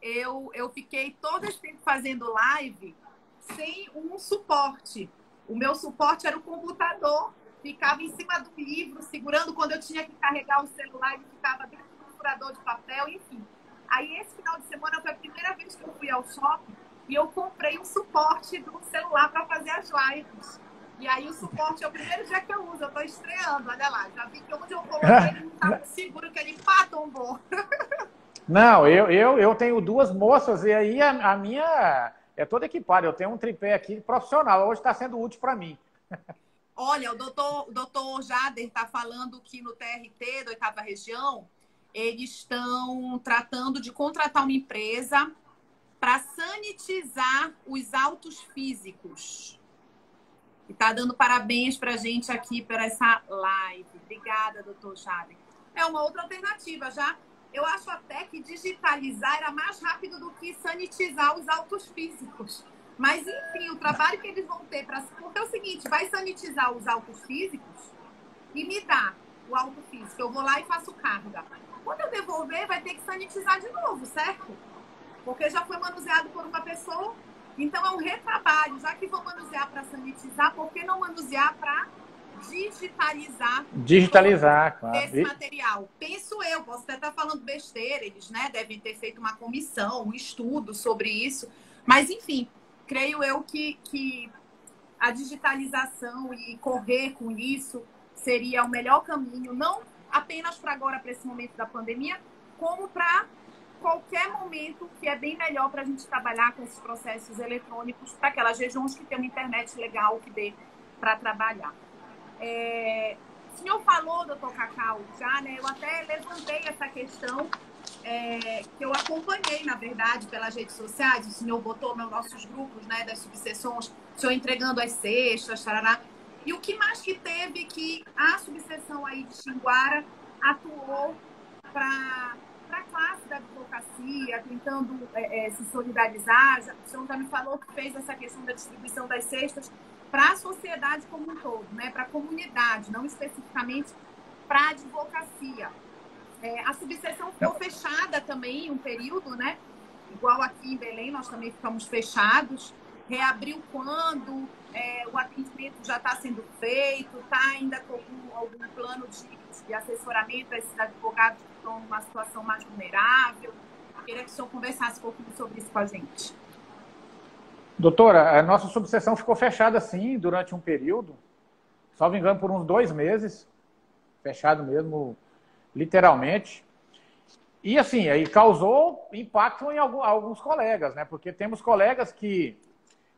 eu, eu fiquei todo esse tempo fazendo live sem um suporte. O meu suporte era o computador, ficava em cima do livro, segurando quando eu tinha que carregar o celular, ele ficava dentro do furador de papel, enfim. Aí esse final de semana foi a primeira vez que eu fui ao shopping e eu comprei um suporte do celular para fazer as lives. E aí o suporte é o primeiro dia que eu uso, eu estou estreando, olha lá. Já vi que onde eu coloquei ele não estava seguro, que ele pá, tombou. Não, eu, eu, eu tenho duas moças e aí a, a minha é toda equipada. Eu tenho um tripé aqui profissional, hoje está sendo útil para mim. Olha, o doutor, o doutor Jader está falando que no TRT da oitava região, eles estão tratando de contratar uma empresa para sanitizar os autos físicos. E está dando parabéns para a gente aqui por essa live. Obrigada, doutor Jader. É uma outra alternativa, já eu acho até que digitalizar era mais rápido do que sanitizar os autos físicos. Mas, enfim, o trabalho que eles vão ter para. Porque é o seguinte: vai sanitizar os autos físicos e me dá o auto físico. Eu vou lá e faço carga. Quando eu devolver, vai ter que sanitizar de novo, certo? Porque já foi manuseado por uma pessoa. Então, é um retrabalho. Já que vou manusear para sanitizar, por que não manusear para digitalizar, digitalizar claro. esse material. Penso eu, posso até estar falando besteira, eles né, devem ter feito uma comissão, um estudo sobre isso, mas enfim, creio eu que, que a digitalização e correr com isso seria o melhor caminho, não apenas para agora, para esse momento da pandemia, como para qualquer momento que é bem melhor para a gente trabalhar com esses processos eletrônicos para aquelas regiões que tem uma internet legal que dê para trabalhar. É, o senhor falou, doutor Cacau, já, né? Eu até levantei essa questão é, que eu acompanhei, na verdade, pelas redes sociais. O senhor botou nos nossos grupos né, das subseções, o senhor entregando as cestas, tarará. E o que mais que teve que a subseção aí de Xinguara atuou para a classe da advocacia, tentando é, é, se solidarizar. O senhor já me falou que fez essa questão da distribuição das cestas para a sociedade como um todo, né? para a comunidade, não especificamente para a advocacia. É, a subseção ficou fechada também um período, né? Igual aqui em Belém, nós também ficamos fechados. Reabriu quando é, o atendimento já está sendo feito, está ainda com algum, algum plano de, de assessoramento a esses advogados estão numa situação mais vulnerável. Queria que o senhor conversasse um pouquinho sobre isso com a gente. Doutora, a nossa subseção ficou fechada assim durante um período, só me engano, por uns dois meses, fechado mesmo, literalmente. E assim, aí causou impacto em alguns colegas, né? Porque temos colegas que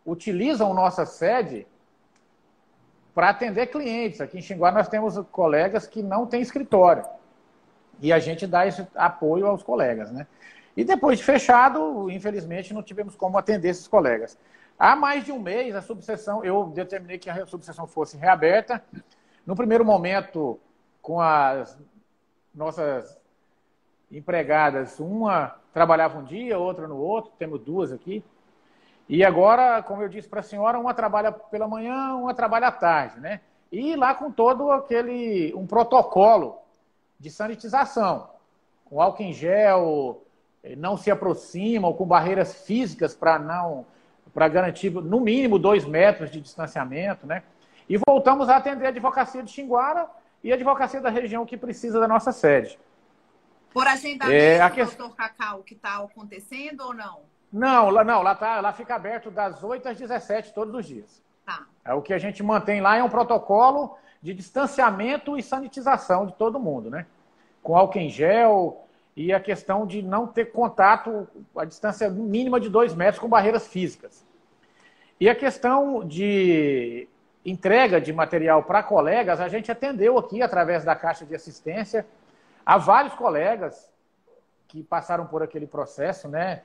utilizam nossa sede para atender clientes. Aqui em Xinguá nós temos colegas que não têm escritório. E a gente dá esse apoio aos colegas, né? E depois de fechado, infelizmente, não tivemos como atender esses colegas. Há mais de um mês, a subseção, eu determinei que a subseção fosse reaberta. No primeiro momento, com as nossas empregadas, uma trabalhava um dia, outra no outro, temos duas aqui. E agora, como eu disse para a senhora, uma trabalha pela manhã, uma trabalha à tarde, né? E lá com todo aquele, um protocolo de sanitização, com álcool em gel, eh, não se aproximam, com barreiras físicas para não para garantir no mínimo dois metros de distanciamento, né? E voltamos a atender a advocacia de Xinguara e a advocacia da região que precisa da nossa sede. Por agendamento, é, a que... doutor Cacau, que está acontecendo ou não? Não, lá, não, lá, tá, lá fica aberto das 8 às 17 todos os dias. Tá. É, o que a gente mantém lá é um protocolo de distanciamento e sanitização de todo mundo, né? Com álcool em gel, e a questão de não ter contato a distância mínima de dois metros com barreiras físicas. E a questão de entrega de material para colegas, a gente atendeu aqui através da Caixa de Assistência a vários colegas que passaram por aquele processo, né?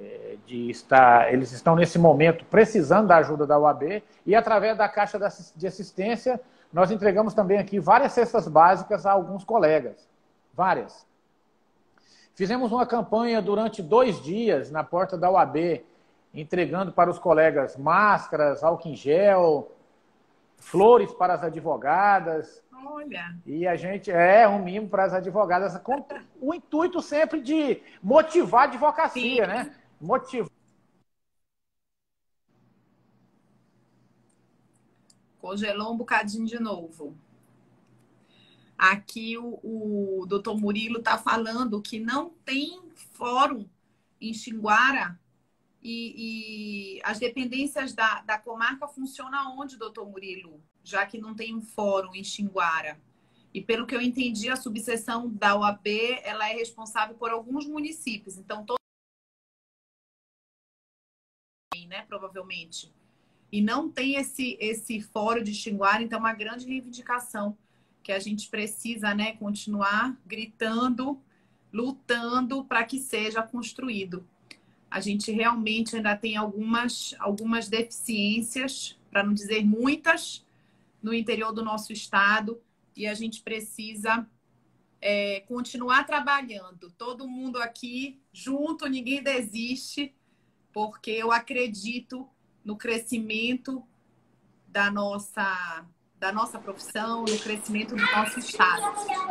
É, de estar, eles estão nesse momento precisando da ajuda da UAB e através da Caixa de Assistência nós entregamos também aqui várias cestas básicas a alguns colegas, várias. Fizemos uma campanha durante dois dias na porta da UAB, entregando para os colegas máscaras, álcool em gel, flores para as advogadas. Olha. E a gente é um mimo para as advogadas, com o intuito sempre de motivar a advocacia, Sim. né? Motivar. Congelou um bocadinho de novo. Aqui o, o doutor Murilo está falando que não tem fórum em Xinguara e, e, as dependências da, da comarca funcionam onde, doutor Murilo? Já que não tem um fórum em Xinguara. E pelo que eu entendi, a subseção da OAB ela é responsável por alguns municípios. Então, todo... né, provavelmente. E não tem esse, esse fórum de Xinguara, então é uma grande reivindicação que a gente precisa né, continuar gritando, lutando para que seja construído. A gente realmente ainda tem algumas, algumas deficiências, para não dizer muitas, no interior do nosso estado, e a gente precisa é, continuar trabalhando. Todo mundo aqui junto, ninguém desiste, porque eu acredito no crescimento da nossa da nossa profissão, no crescimento do nosso estado.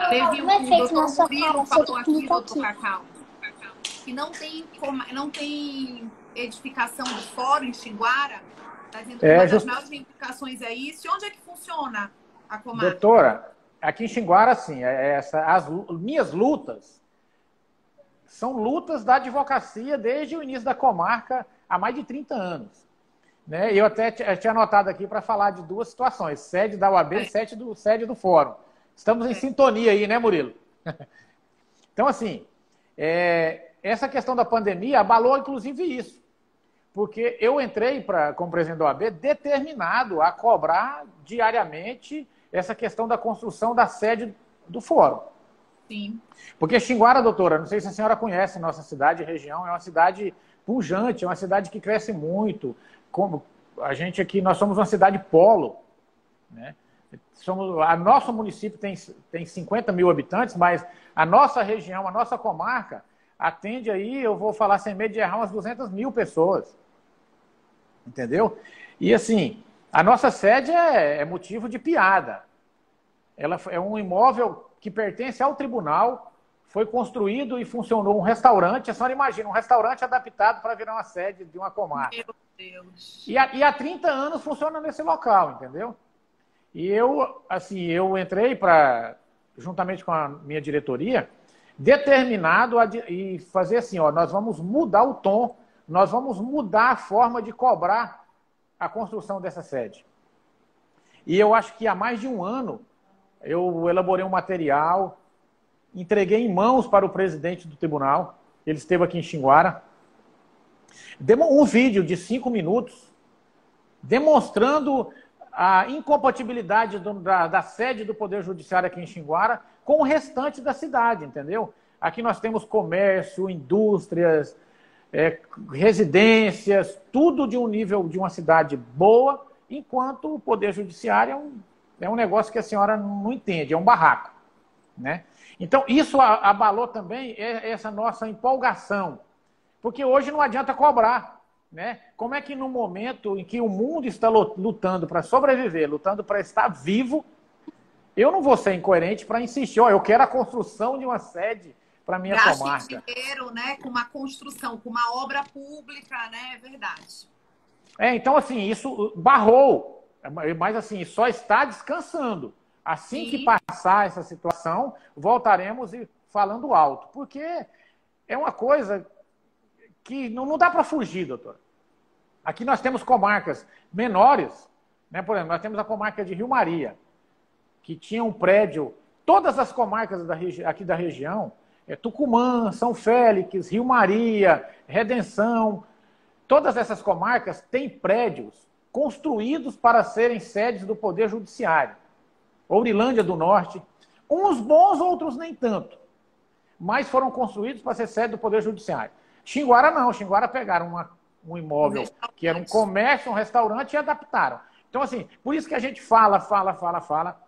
Teve um, o doutor Murilo falou aqui, doutor Cacau, que não tem, não tem edificação do fórum em Xinguara, está dizendo que é, uma das maiores reivindicações é isso. E onde é que funciona a comarca? Doutora, aqui em Xinguara, sim, é essa, as minhas lutas são lutas da advocacia desde o início da comarca há mais de 30 anos. Né? Eu até tinha anotado aqui para falar de duas situações, sede da UAB e sede do, sede do Fórum. Estamos em sintonia aí, né, Murilo? então, assim, é, essa questão da pandemia abalou, inclusive, isso. Porque eu entrei pra, como presidente da OAB determinado a cobrar diariamente essa questão da construção da sede do fórum. Sim. Porque Xinguara, doutora, não sei se a senhora conhece nossa cidade e região, é uma cidade pujante, é uma cidade que cresce muito, como a gente aqui, nós somos uma cidade polo, né? Somos, a nosso município tem, tem 50 mil habitantes, mas a nossa região, a nossa comarca, atende aí, eu vou falar sem medo de errar, umas 200 mil pessoas. Entendeu? E assim, a nossa sede é, é motivo de piada. Ela é um imóvel que pertence ao tribunal, foi construído e funcionou um restaurante. A senhora imagina, um restaurante adaptado para virar uma sede de uma comarca. Meu Deus. E, há, e há 30 anos funciona nesse local, entendeu? E eu, assim, eu entrei para, juntamente com a minha diretoria, determinado a e fazer assim, ó, nós vamos mudar o tom, nós vamos mudar a forma de cobrar a construção dessa sede. E eu acho que há mais de um ano eu elaborei um material, entreguei em mãos para o presidente do tribunal, ele esteve aqui em Xinguara, um vídeo de cinco minutos demonstrando a incompatibilidade do, da, da, sede do Poder Judiciário aqui em Xinguara com o restante da cidade, entendeu? Aqui nós temos comércio, indústrias, é, residências, tudo de um nível de uma cidade boa, enquanto o Poder Judiciário é um, é um negócio que a senhora não entende, é um barraco. Né? Então, isso abalou também essa nossa empolgação porque hoje não adianta cobrar. Né? Como é que no momento em que o mundo está lutando para sobreviver, lutando para estar vivo, eu não vou ser incoerente para insistir, ó, eu quero a construção de uma sede para minha Gaste comarca. dinheiro, né, com uma construção, com uma obra pública, né, é verdade. É, então assim, isso barrou, mas assim, só está descansando. Assim Sim. que passar essa situação, voltaremos e falando alto, porque é uma coisa que não, não dá para fugir, doutor. Aqui nós temos comarcas menores, né? por exemplo, nós temos a comarca de Rio Maria, que tinha um prédio, todas as comarcas da aqui da região, é, Tucumã, São Félix, Rio Maria, Redenção, todas essas comarcas têm prédios construídos para serem sedes do Poder Judiciário. Ourilândia do Norte, uns bons, outros nem tanto, mas foram construídos para ser sede do Poder Judiciário. Xinguara não, Xinguara pegaram uma, um imóvel que era um comércio, um restaurante e adaptaram. Então, assim, por isso que a gente fala, fala, fala, fala.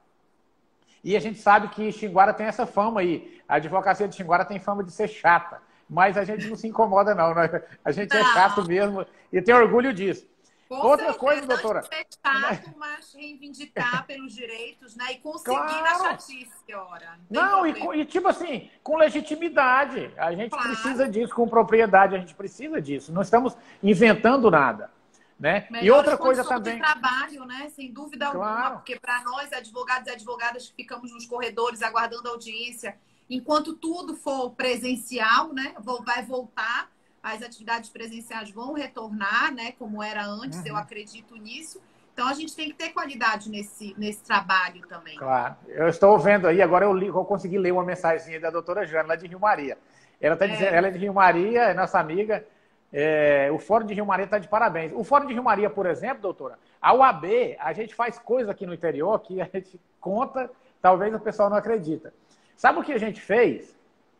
E a gente sabe que Xinguara tem essa fama aí. A advocacia de Xinguara tem fama de ser chata. Mas a gente não se incomoda, não. Né? A gente é chato mesmo e tem orgulho disso. Com Outra certeza, coisa, doutora. Chato, mas reivindicar pelos direitos, né? E conseguir Claro. na chatice, ora. tem Não, e, e tipo assim, com legitimidade. A gente Claro. precisa disso, com propriedade, a gente precisa disso. Não estamos inventando nada. Né? E outra coisa também. de trabalho, né? Sem dúvida alguma, Claro. porque para nós, advogados e advogadas que ficamos nos corredores aguardando audiência, enquanto tudo for presencial, né? Vai voltar, as atividades presenciais vão retornar, né? Como era antes, Uhum. eu acredito nisso. Então a gente tem que ter qualidade nesse, nesse trabalho também. Claro. Eu estou vendo aí, agora eu, li, eu consegui ler uma mensagem da doutora Jana, lá de Rio Maria. Ela está É. dizendo, ela é de Rio Maria, é nossa amiga. é, o Fórum de Rio Maria está de parabéns. O Fórum de Rio Maria, por exemplo, doutora, a UAB, a gente faz coisa aqui no interior que a gente conta, talvez o pessoal não acredita. Sabe o que a gente fez?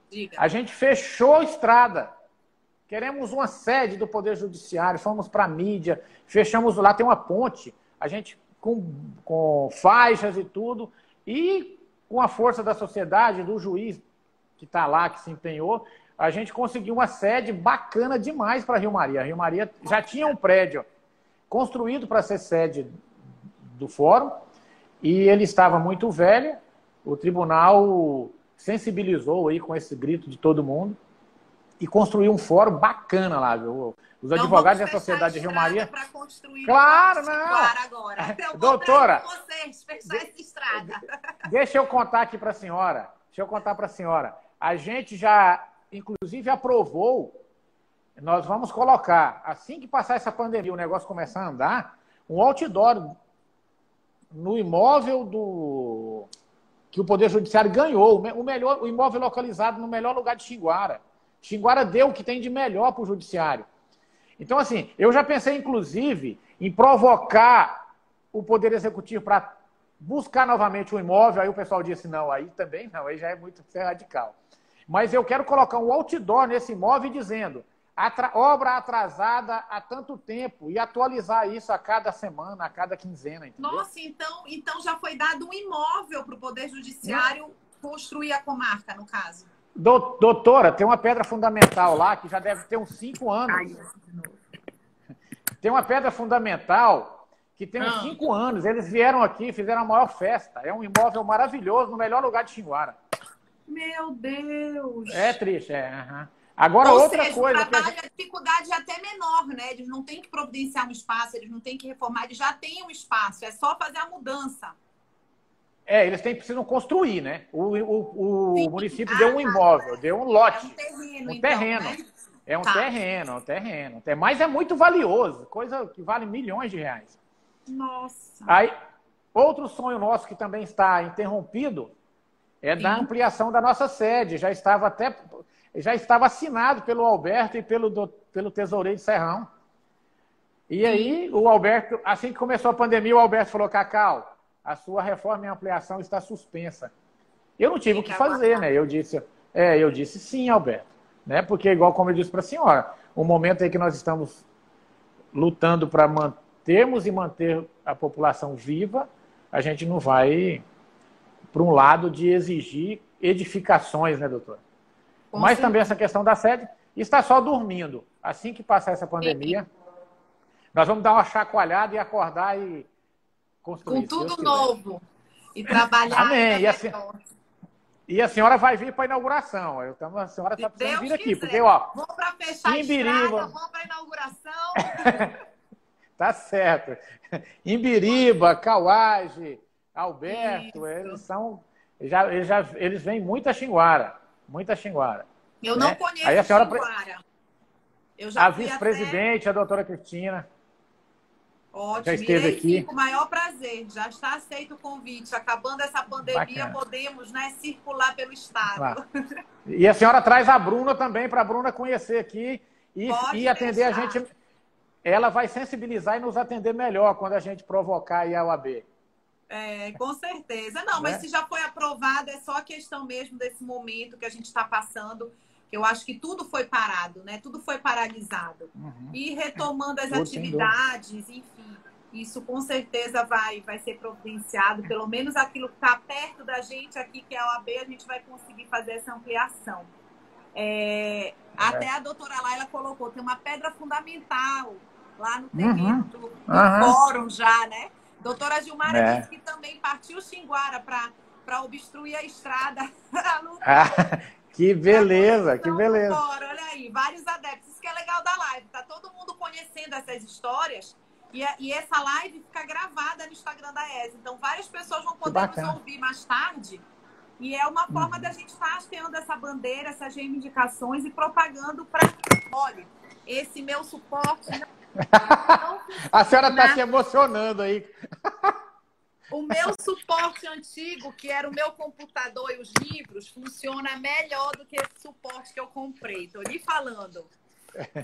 Diga. A gente fechou a estrada. Queremos uma sede do Poder Judiciário, fomos para a mídia, fechamos lá, tem uma ponte, a gente com, com faixas e tudo, e com a força da sociedade, do juiz que está lá, que se empenhou, a gente conseguiu uma sede bacana demais para Rio Maria. Rio Maria já tinha um prédio construído para ser sede do fórum, e ele estava muito velho, o tribunal sensibilizou aí com esse grito de todo mundo e construiu um fórum bacana lá, viu? Os Então, advogados da Sociedade a Rio Maria. construir Claro, não. Agora. Vou Doutora. vocês fechar essa estrada. Deixa eu contar aqui para a senhora. Deixa eu contar para a senhora. A gente já, inclusive, aprovou. Nós vamos colocar, assim que passar essa pandemia, o negócio começar a andar, um outdoor no imóvel do que o Poder Judiciário ganhou, o melhor, o imóvel localizado no melhor lugar de Xinguara. Xinguara deu o que tem de melhor para o Judiciário. Então, assim, eu já pensei, inclusive, em provocar o Poder Executivo para buscar novamente o imóvel. Aí o pessoal disse: não, aí também não, aí já é muito radical. Mas eu quero colocar um outdoor nesse imóvel dizendo atra- obra atrasada há tanto tempo e atualizar isso a cada semana, a cada quinzena, entendeu? Nossa, então, então já foi dado um imóvel para o Poder Judiciário construir a comarca, no caso. Dou- Doutora, tem uma pedra fundamental lá que já deve ter uns cinco anos. Tem uma pedra fundamental que tem uns Ah. cinco anos. Eles vieram aqui e fizeram a maior festa. É um imóvel maravilhoso, no melhor lugar de Xinguara. Meu Deus! É triste, é. aham. Agora, Ou outra seja, coisa. o trabalho, a dificuldade é até menor, né? Eles não têm que providenciar um espaço, eles não têm que reformar, eles já têm um espaço, é só fazer a mudança. É, eles têm, precisam construir, né? O, o, o município Ah, deu um imóvel, deu um É lote. um terreno, Um então, terreno. né? É um Tá. terreno, é um terreno. É- Mas é muito valioso, coisa que vale milhões de reais. Nossa. Aí, outro sonho nosso que também está interrompido é da Sim. ampliação da nossa sede. Já estava até já estava assinado pelo Alberto e pelo, do- pelo tesoureiro de Serrão. E aí, o Alberto, assim que começou a pandemia, o Alberto falou: Cacau, a sua reforma e ampliação está suspensa. Eu não tive o que fazer, né? Eu disse, é, eu disse sim, Alberto. Né? Porque, igual como eu disse para a senhora, o momento aí que nós estamos lutando para mantermos e manter a população viva, a gente não vai para um lado de exigir edificações, né, doutor? Com Mas certeza. também essa questão da sede está só dormindo. Assim que passar essa pandemia, nós vamos dar uma chacoalhada e acordar e construir. Com se tudo novo. E trabalhar Amém. E assim- melhor. E a senhora vai vir para a inauguração. Eu tamo, a senhora está Se precisando Deus vir aqui, quiser. porque, ó, Vamos para fechar a Imbiriba. estrada, vamos para a inauguração. tá certo. Imbiriba, Cauage, Alberto, Isso. eles são. Já, eles, já, eles vêm muita xinguara. Muita xinguara. Eu Né? não conheço Aí a senhora- Xinguara. A vice-presidente, a doutora Cristina. até... Ótimo. já esteve aqui. o maior Já está aceito o convite. Acabando essa pandemia, Bacana. podemos né, circular pelo estado. Claro. E a senhora traz a Bruna também, para a Bruna conhecer aqui e, e atender a deixar. gente. Ela vai sensibilizar e nos atender melhor quando a gente provocar a UAB. É, com certeza. Não, mas Né? se já foi aprovado, é só a questão mesmo desse momento que a gente está passando. que Eu acho que tudo foi parado, né? Tudo foi paralisado. Uhum. E retomando as atividades, enfim, isso com certeza vai, vai ser providenciado. Pelo menos aquilo que está perto da gente aqui, que é a OAB, a gente vai conseguir fazer essa ampliação. É, até a doutora Laila colocou, tem uma pedra fundamental lá no terreno uhum. do, do uhum. fórum já, né? Doutora Gilmara é. disse que também partiu Xinguara para obstruir a estrada. ah, que beleza, que beleza. Fora, olha aí, vários adeptos. Isso que é legal da live. Tá todo mundo conhecendo essas histórias. E, e essa live fica gravada no Instagram da ESA. Então, várias pessoas vão poder nos ouvir mais tarde. E é uma forma uhum. da gente estar hasteando essa bandeira, essas reivindicações e propagando para. Olha, esse meu suporte a senhora está se emocionando aí. O meu suporte antigo, que era o meu computador e os livros, funciona melhor do que esse suporte que eu comprei. Estou lhe falando.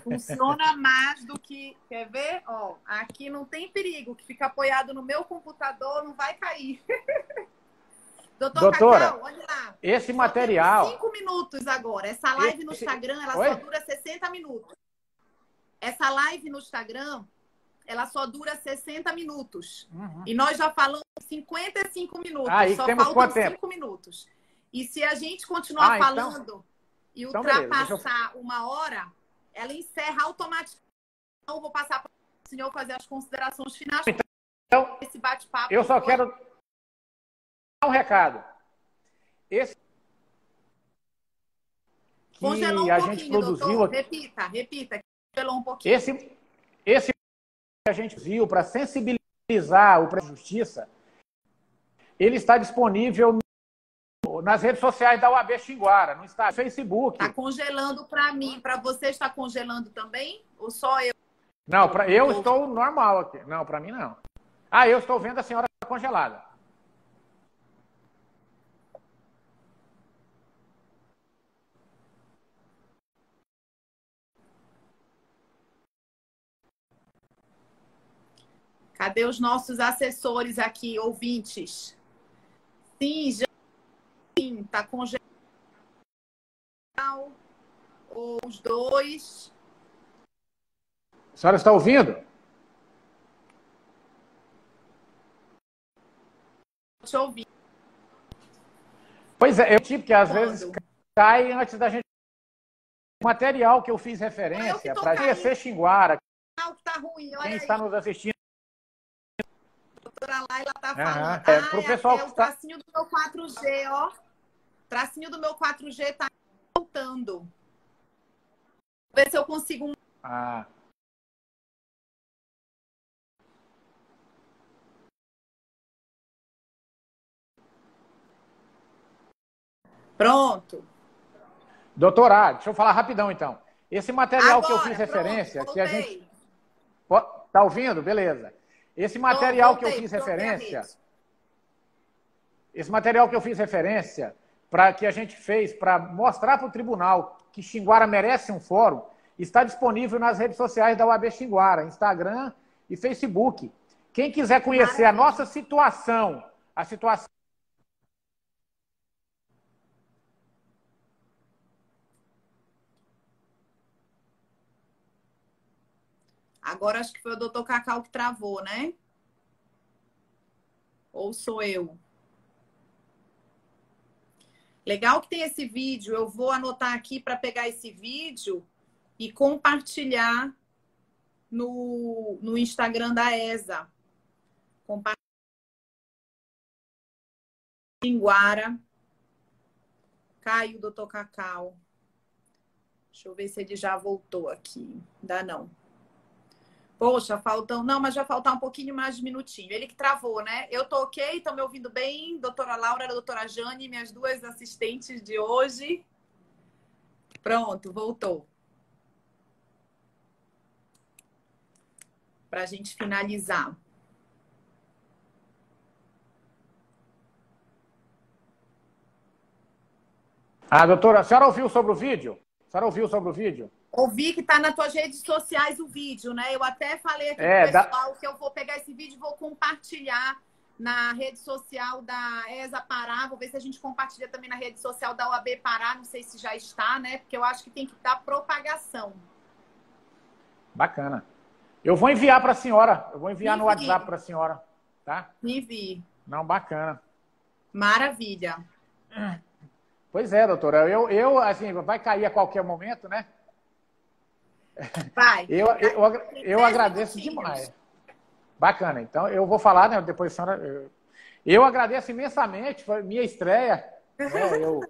Funciona mais do que. Quer ver? Ó, aqui não tem perigo, que fica apoiado no meu computador, não vai cair. Doutor Doutora, Cacau, olha lá. Esse material. Cinco minutos agora. Essa live no Instagram, ela Oi? só dura 60 minutos. Essa live no Instagram, ela só dura 60 minutos. Uhum. E nós já falamos 55 minutos. Ah, só temos faltam 5 minutos. E se a gente continuar ah, então- falando então... e então, ultrapassar eu... uma hora, ela encerra automaticamente. Então, vou passar para o senhor fazer as considerações finais. Então, esse bate-papo. Eu só quero dar um recado. Esse que Congelou um a gente produziu doutor. Repita, repita um pouquinho. Esse, esse que a gente viu para sensibilizar o Justiça, ele está disponível nas redes sociais da UAB Xinguara, no Instagram, Facebook. Está congelando para mim. Para você está congelando também? Ou só eu? Não, pra, eu estou normal aqui. Não, para mim não. Ah, eu estou vendo a senhora congelada. Cadê os nossos assessores aqui, ouvintes? Sim, já sim, tá congelado. Ou os dois. A senhora está ouvindo? Eu ouvir. Pois é, eu tipo que às Quando? vezes cai antes da gente. O material que eu fiz referência para GC Xinguara. Ah, tá ruim, olha Quem aí. está nos assistindo doutora Laila tá falando. Uhum. É, pro pessoal é, o tá... tracinho do meu 4G, ó. O tracinho do meu 4G tá voltando. Vou ver se eu consigo. Ah. Pronto. Doutora, deixa eu falar rapidão então. Esse material Agora, que eu fiz referência, pronto, que a gente. Tá ouvindo? Beleza. Esse material que eu fiz referência, esse material que eu fiz referência, para que a gente fez para mostrar para o tribunal que Xinguara merece um fórum, está disponível nas redes sociais da UAB Xinguara, Instagram e Facebook. Quem quiser conhecer a nossa situação, a situação Agora acho que foi o doutor Cacau que travou, né? Ou sou eu? Legal que tem esse vídeo. Eu vou anotar aqui para pegar esse vídeo e compartilhar no, no Instagram da ESA. Compartilhar. Linguara. Caiu, doutor Cacau. Deixa eu ver se ele já voltou aqui. Ainda não. Poxa, faltam. Não, mas vai faltar um pouquinho mais de minutinho. Ele que travou, né? Eu tô ok, estão me ouvindo bem? Doutora Laura, doutora Jane, minhas duas assistentes de hoje. Pronto, voltou. Para a gente finalizar. Ah, doutora, a senhora ouviu sobre o vídeo? A senhora ouviu sobre o vídeo? Ouvi que está nas tuas redes sociais o vídeo, né? Eu até falei aqui é, pro pessoal que eu vou pegar esse vídeo e vou compartilhar na rede social da ESA Pará. Vou ver se a gente compartilha também na rede social da UAB Pará. Não sei se já está, né? Porque eu acho que tem que dar propagação. Bacana. Eu vou enviar para a senhora. Eu vou enviar no WhatsApp para a senhora, tá? Me envie. Não, bacana. Maravilha. Pois é, doutora. Eu, eu, assim, vai cair a qualquer momento, né? Vai. Eu, eu, eu, eu agradeço demais. Bacana. Então, eu vou falar, né? Depois a senhora. Eu agradeço imensamente, foi minha estreia. Né, eu...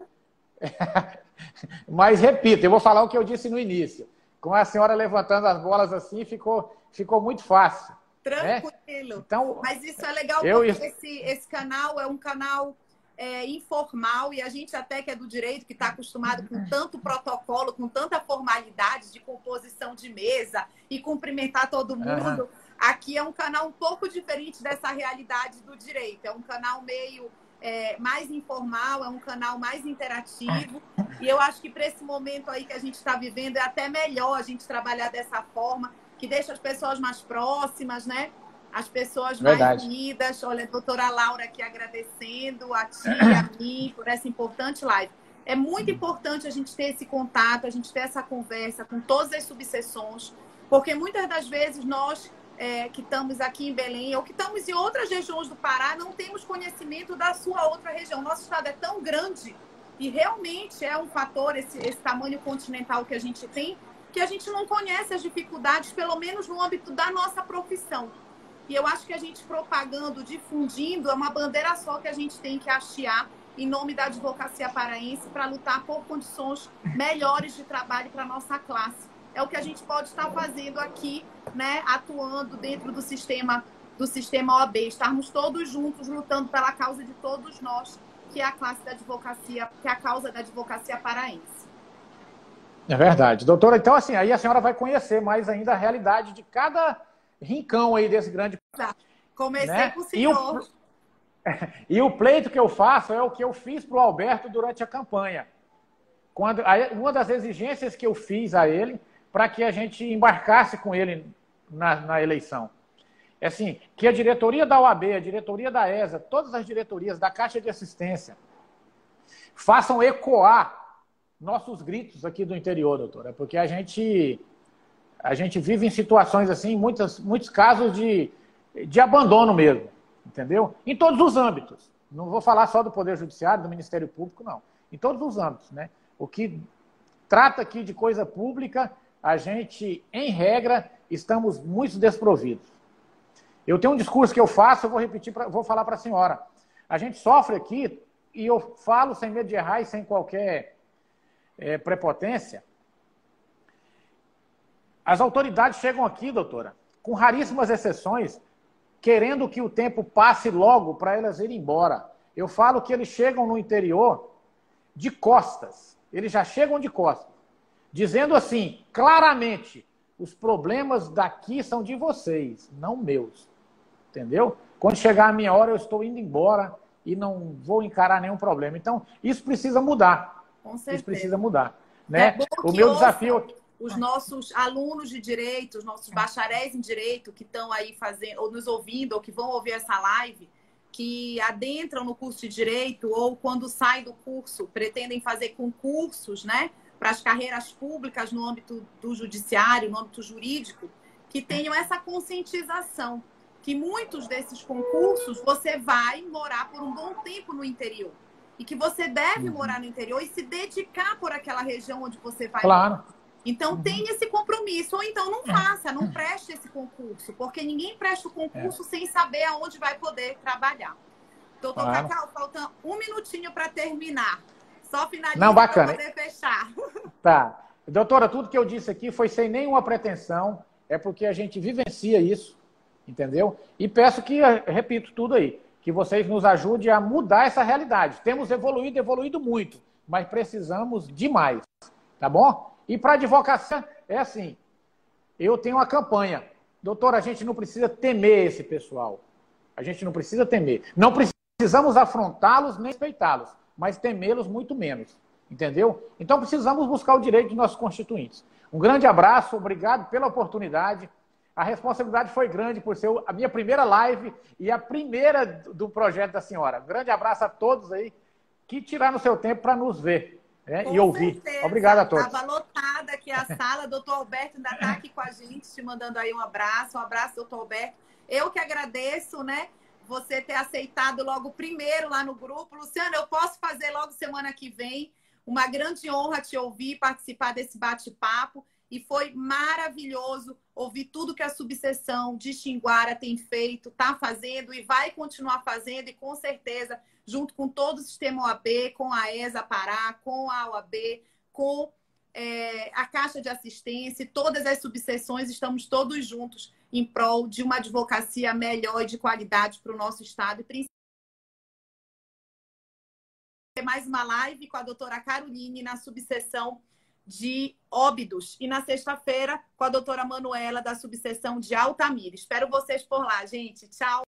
Mas, repito, eu vou falar o que eu disse no início. Com a senhora levantando as bolas assim, ficou, ficou muito fácil. Né? Tranquilo. Né? Então, Mas isso é legal eu... porque esse, esse canal é um canal é, informal e a gente até que é do direito, que está acostumado com tanto protocolo, com tanta formalidade de composição de mesa e cumprimentar todo mundo. Uhum. Aqui é um canal um pouco diferente dessa realidade do direito. É um canal meio é, mais informal, é um canal mais interativo. E eu acho que para esse momento aí que a gente está vivendo é até melhor a gente trabalhar dessa forma, que deixa as pessoas mais próximas, né? As pessoas Verdade. mais unidas. Olha, a doutora Laura aqui agradecendo a ti, a mim, por essa importante live. É muito importante a gente ter esse contato, a gente ter essa conversa com todas as subseções, porque muitas das vezes nós é, que estamos aqui em Belém ou que estamos em outras regiões do Pará não temos conhecimento da sua outra região. Nosso estado é tão grande e realmente é um fator esse, esse tamanho continental que a gente tem que a gente não conhece as dificuldades, pelo menos no âmbito da nossa profissão. E eu acho que a gente propagando, difundindo, é uma bandeira só que a gente tem que hastear em nome da advocacia paraense para lutar por condições melhores de trabalho para a nossa classe é o que a gente pode estar fazendo aqui, né, atuando dentro do sistema do sistema OAB, estarmos todos juntos lutando pela causa de todos nós, que é a classe da advocacia, que é a causa da advocacia paraense. É verdade. Doutora, então assim, aí a senhora vai conhecer mais ainda a realidade de cada rincão aí desse grande... Comecei né? com o senhor. E o... e o pleito que eu faço é o que eu fiz para o Alberto durante a campanha. Quando, uma das exigências que eu fiz a ele para que a gente embarcasse com ele na, na, eleição. É assim, que a diretoria da OAB, a diretoria da ESA, todas as diretorias da Caixa de Assistência façam ecoar nossos gritos aqui do interior, doutora, porque a gente a gente vive em situações assim, muitos, muitos casos de, de abandono mesmo, entendeu? Em todos os âmbitos. Não vou falar só do Poder Judiciário, do Ministério Público, não. Em todos os âmbitos, né? O que trata aqui de coisa pública, a gente, em regra, estamos muito desprovidos. Eu tenho um discurso que eu faço, eu vou repetir, pra, vou falar para a senhora. A gente sofre aqui, e eu falo sem medo de errar e sem qualquer é, prepotência. As autoridades chegam aqui, doutora, com raríssimas exceções, querendo que o tempo passe logo para elas irem embora. Eu falo que eles chegam no interior de costas. Eles já chegam de costas dizendo assim, claramente, os problemas daqui são de vocês, não meus. Entendeu? Quando chegar a minha hora, eu estou indo embora e não vou encarar nenhum problema. Então, isso precisa mudar. Com certeza. Isso precisa mudar. Né? É o meu desafio. Os nossos alunos de direito, os nossos bacharéis em direito que estão aí fazendo, ou nos ouvindo, ou que vão ouvir essa live, que adentram no curso de direito, ou quando saem do curso, pretendem fazer concursos, né? para as carreiras públicas no âmbito do judiciário, no âmbito jurídico, que tenham essa conscientização que muitos desses concursos você vai morar por um bom tempo no interior e que você deve uhum. morar no interior e se dedicar por aquela região onde você vai. Claro. Morar. Então uhum. tenha esse compromisso ou então não é. faça, não preste esse concurso, porque ninguém presta o concurso é. sem saber aonde vai poder trabalhar. Doutor claro. Cacau, falta um minutinho para terminar. Só finalizar Não, bacana. para poder fechar. Tá. Doutora, tudo que eu disse aqui foi sem nenhuma pretensão, é porque a gente vivencia isso, entendeu? E peço que, repito tudo aí, que vocês nos ajudem a mudar essa realidade. Temos evoluído, evoluído muito, mas precisamos de mais, tá bom? E para advocacia, é assim, eu tenho uma campanha. Doutora, a gente não precisa temer esse pessoal. A gente não precisa temer. Não precisamos afrontá-los nem respeitá-los mas temê-los muito menos. Entendeu? Então precisamos buscar o direito de nossos constituintes. Um grande abraço, obrigado pela oportunidade. A responsabilidade foi grande por ser a minha primeira live e a primeira do projeto da senhora. Grande abraço a todos aí que tiraram o seu tempo para nos ver né, e ouvir. Certeza. Obrigado a todos. Estava lotada aqui a sala. Doutor Alberto ainda está aqui com a gente, te mandando aí um abraço. Um abraço, doutor Alberto. Eu que agradeço, né? você ter aceitado logo primeiro lá no grupo. Luciana, eu posso fazer logo semana que vem. Uma grande honra te ouvir, participar desse bate-papo. e foi maravilhoso ouvir tudo que a subseção de Xinguara tem feito, está fazendo e vai continuar fazendo, e com certeza, junto com todo o sistema OAB, com a ESA Pará, com a OAB, com é, a Caixa de Assistência, todas as subseções, estamos todos juntos em prol de uma advocacia melhor e de qualidade para o nosso Estado. E mais uma live com a doutora Caroline na subseção de Óbidos. E na sexta-feira, com a doutora Manuela, da subseção de Altamira. Espero vocês por lá, gente. Tchau.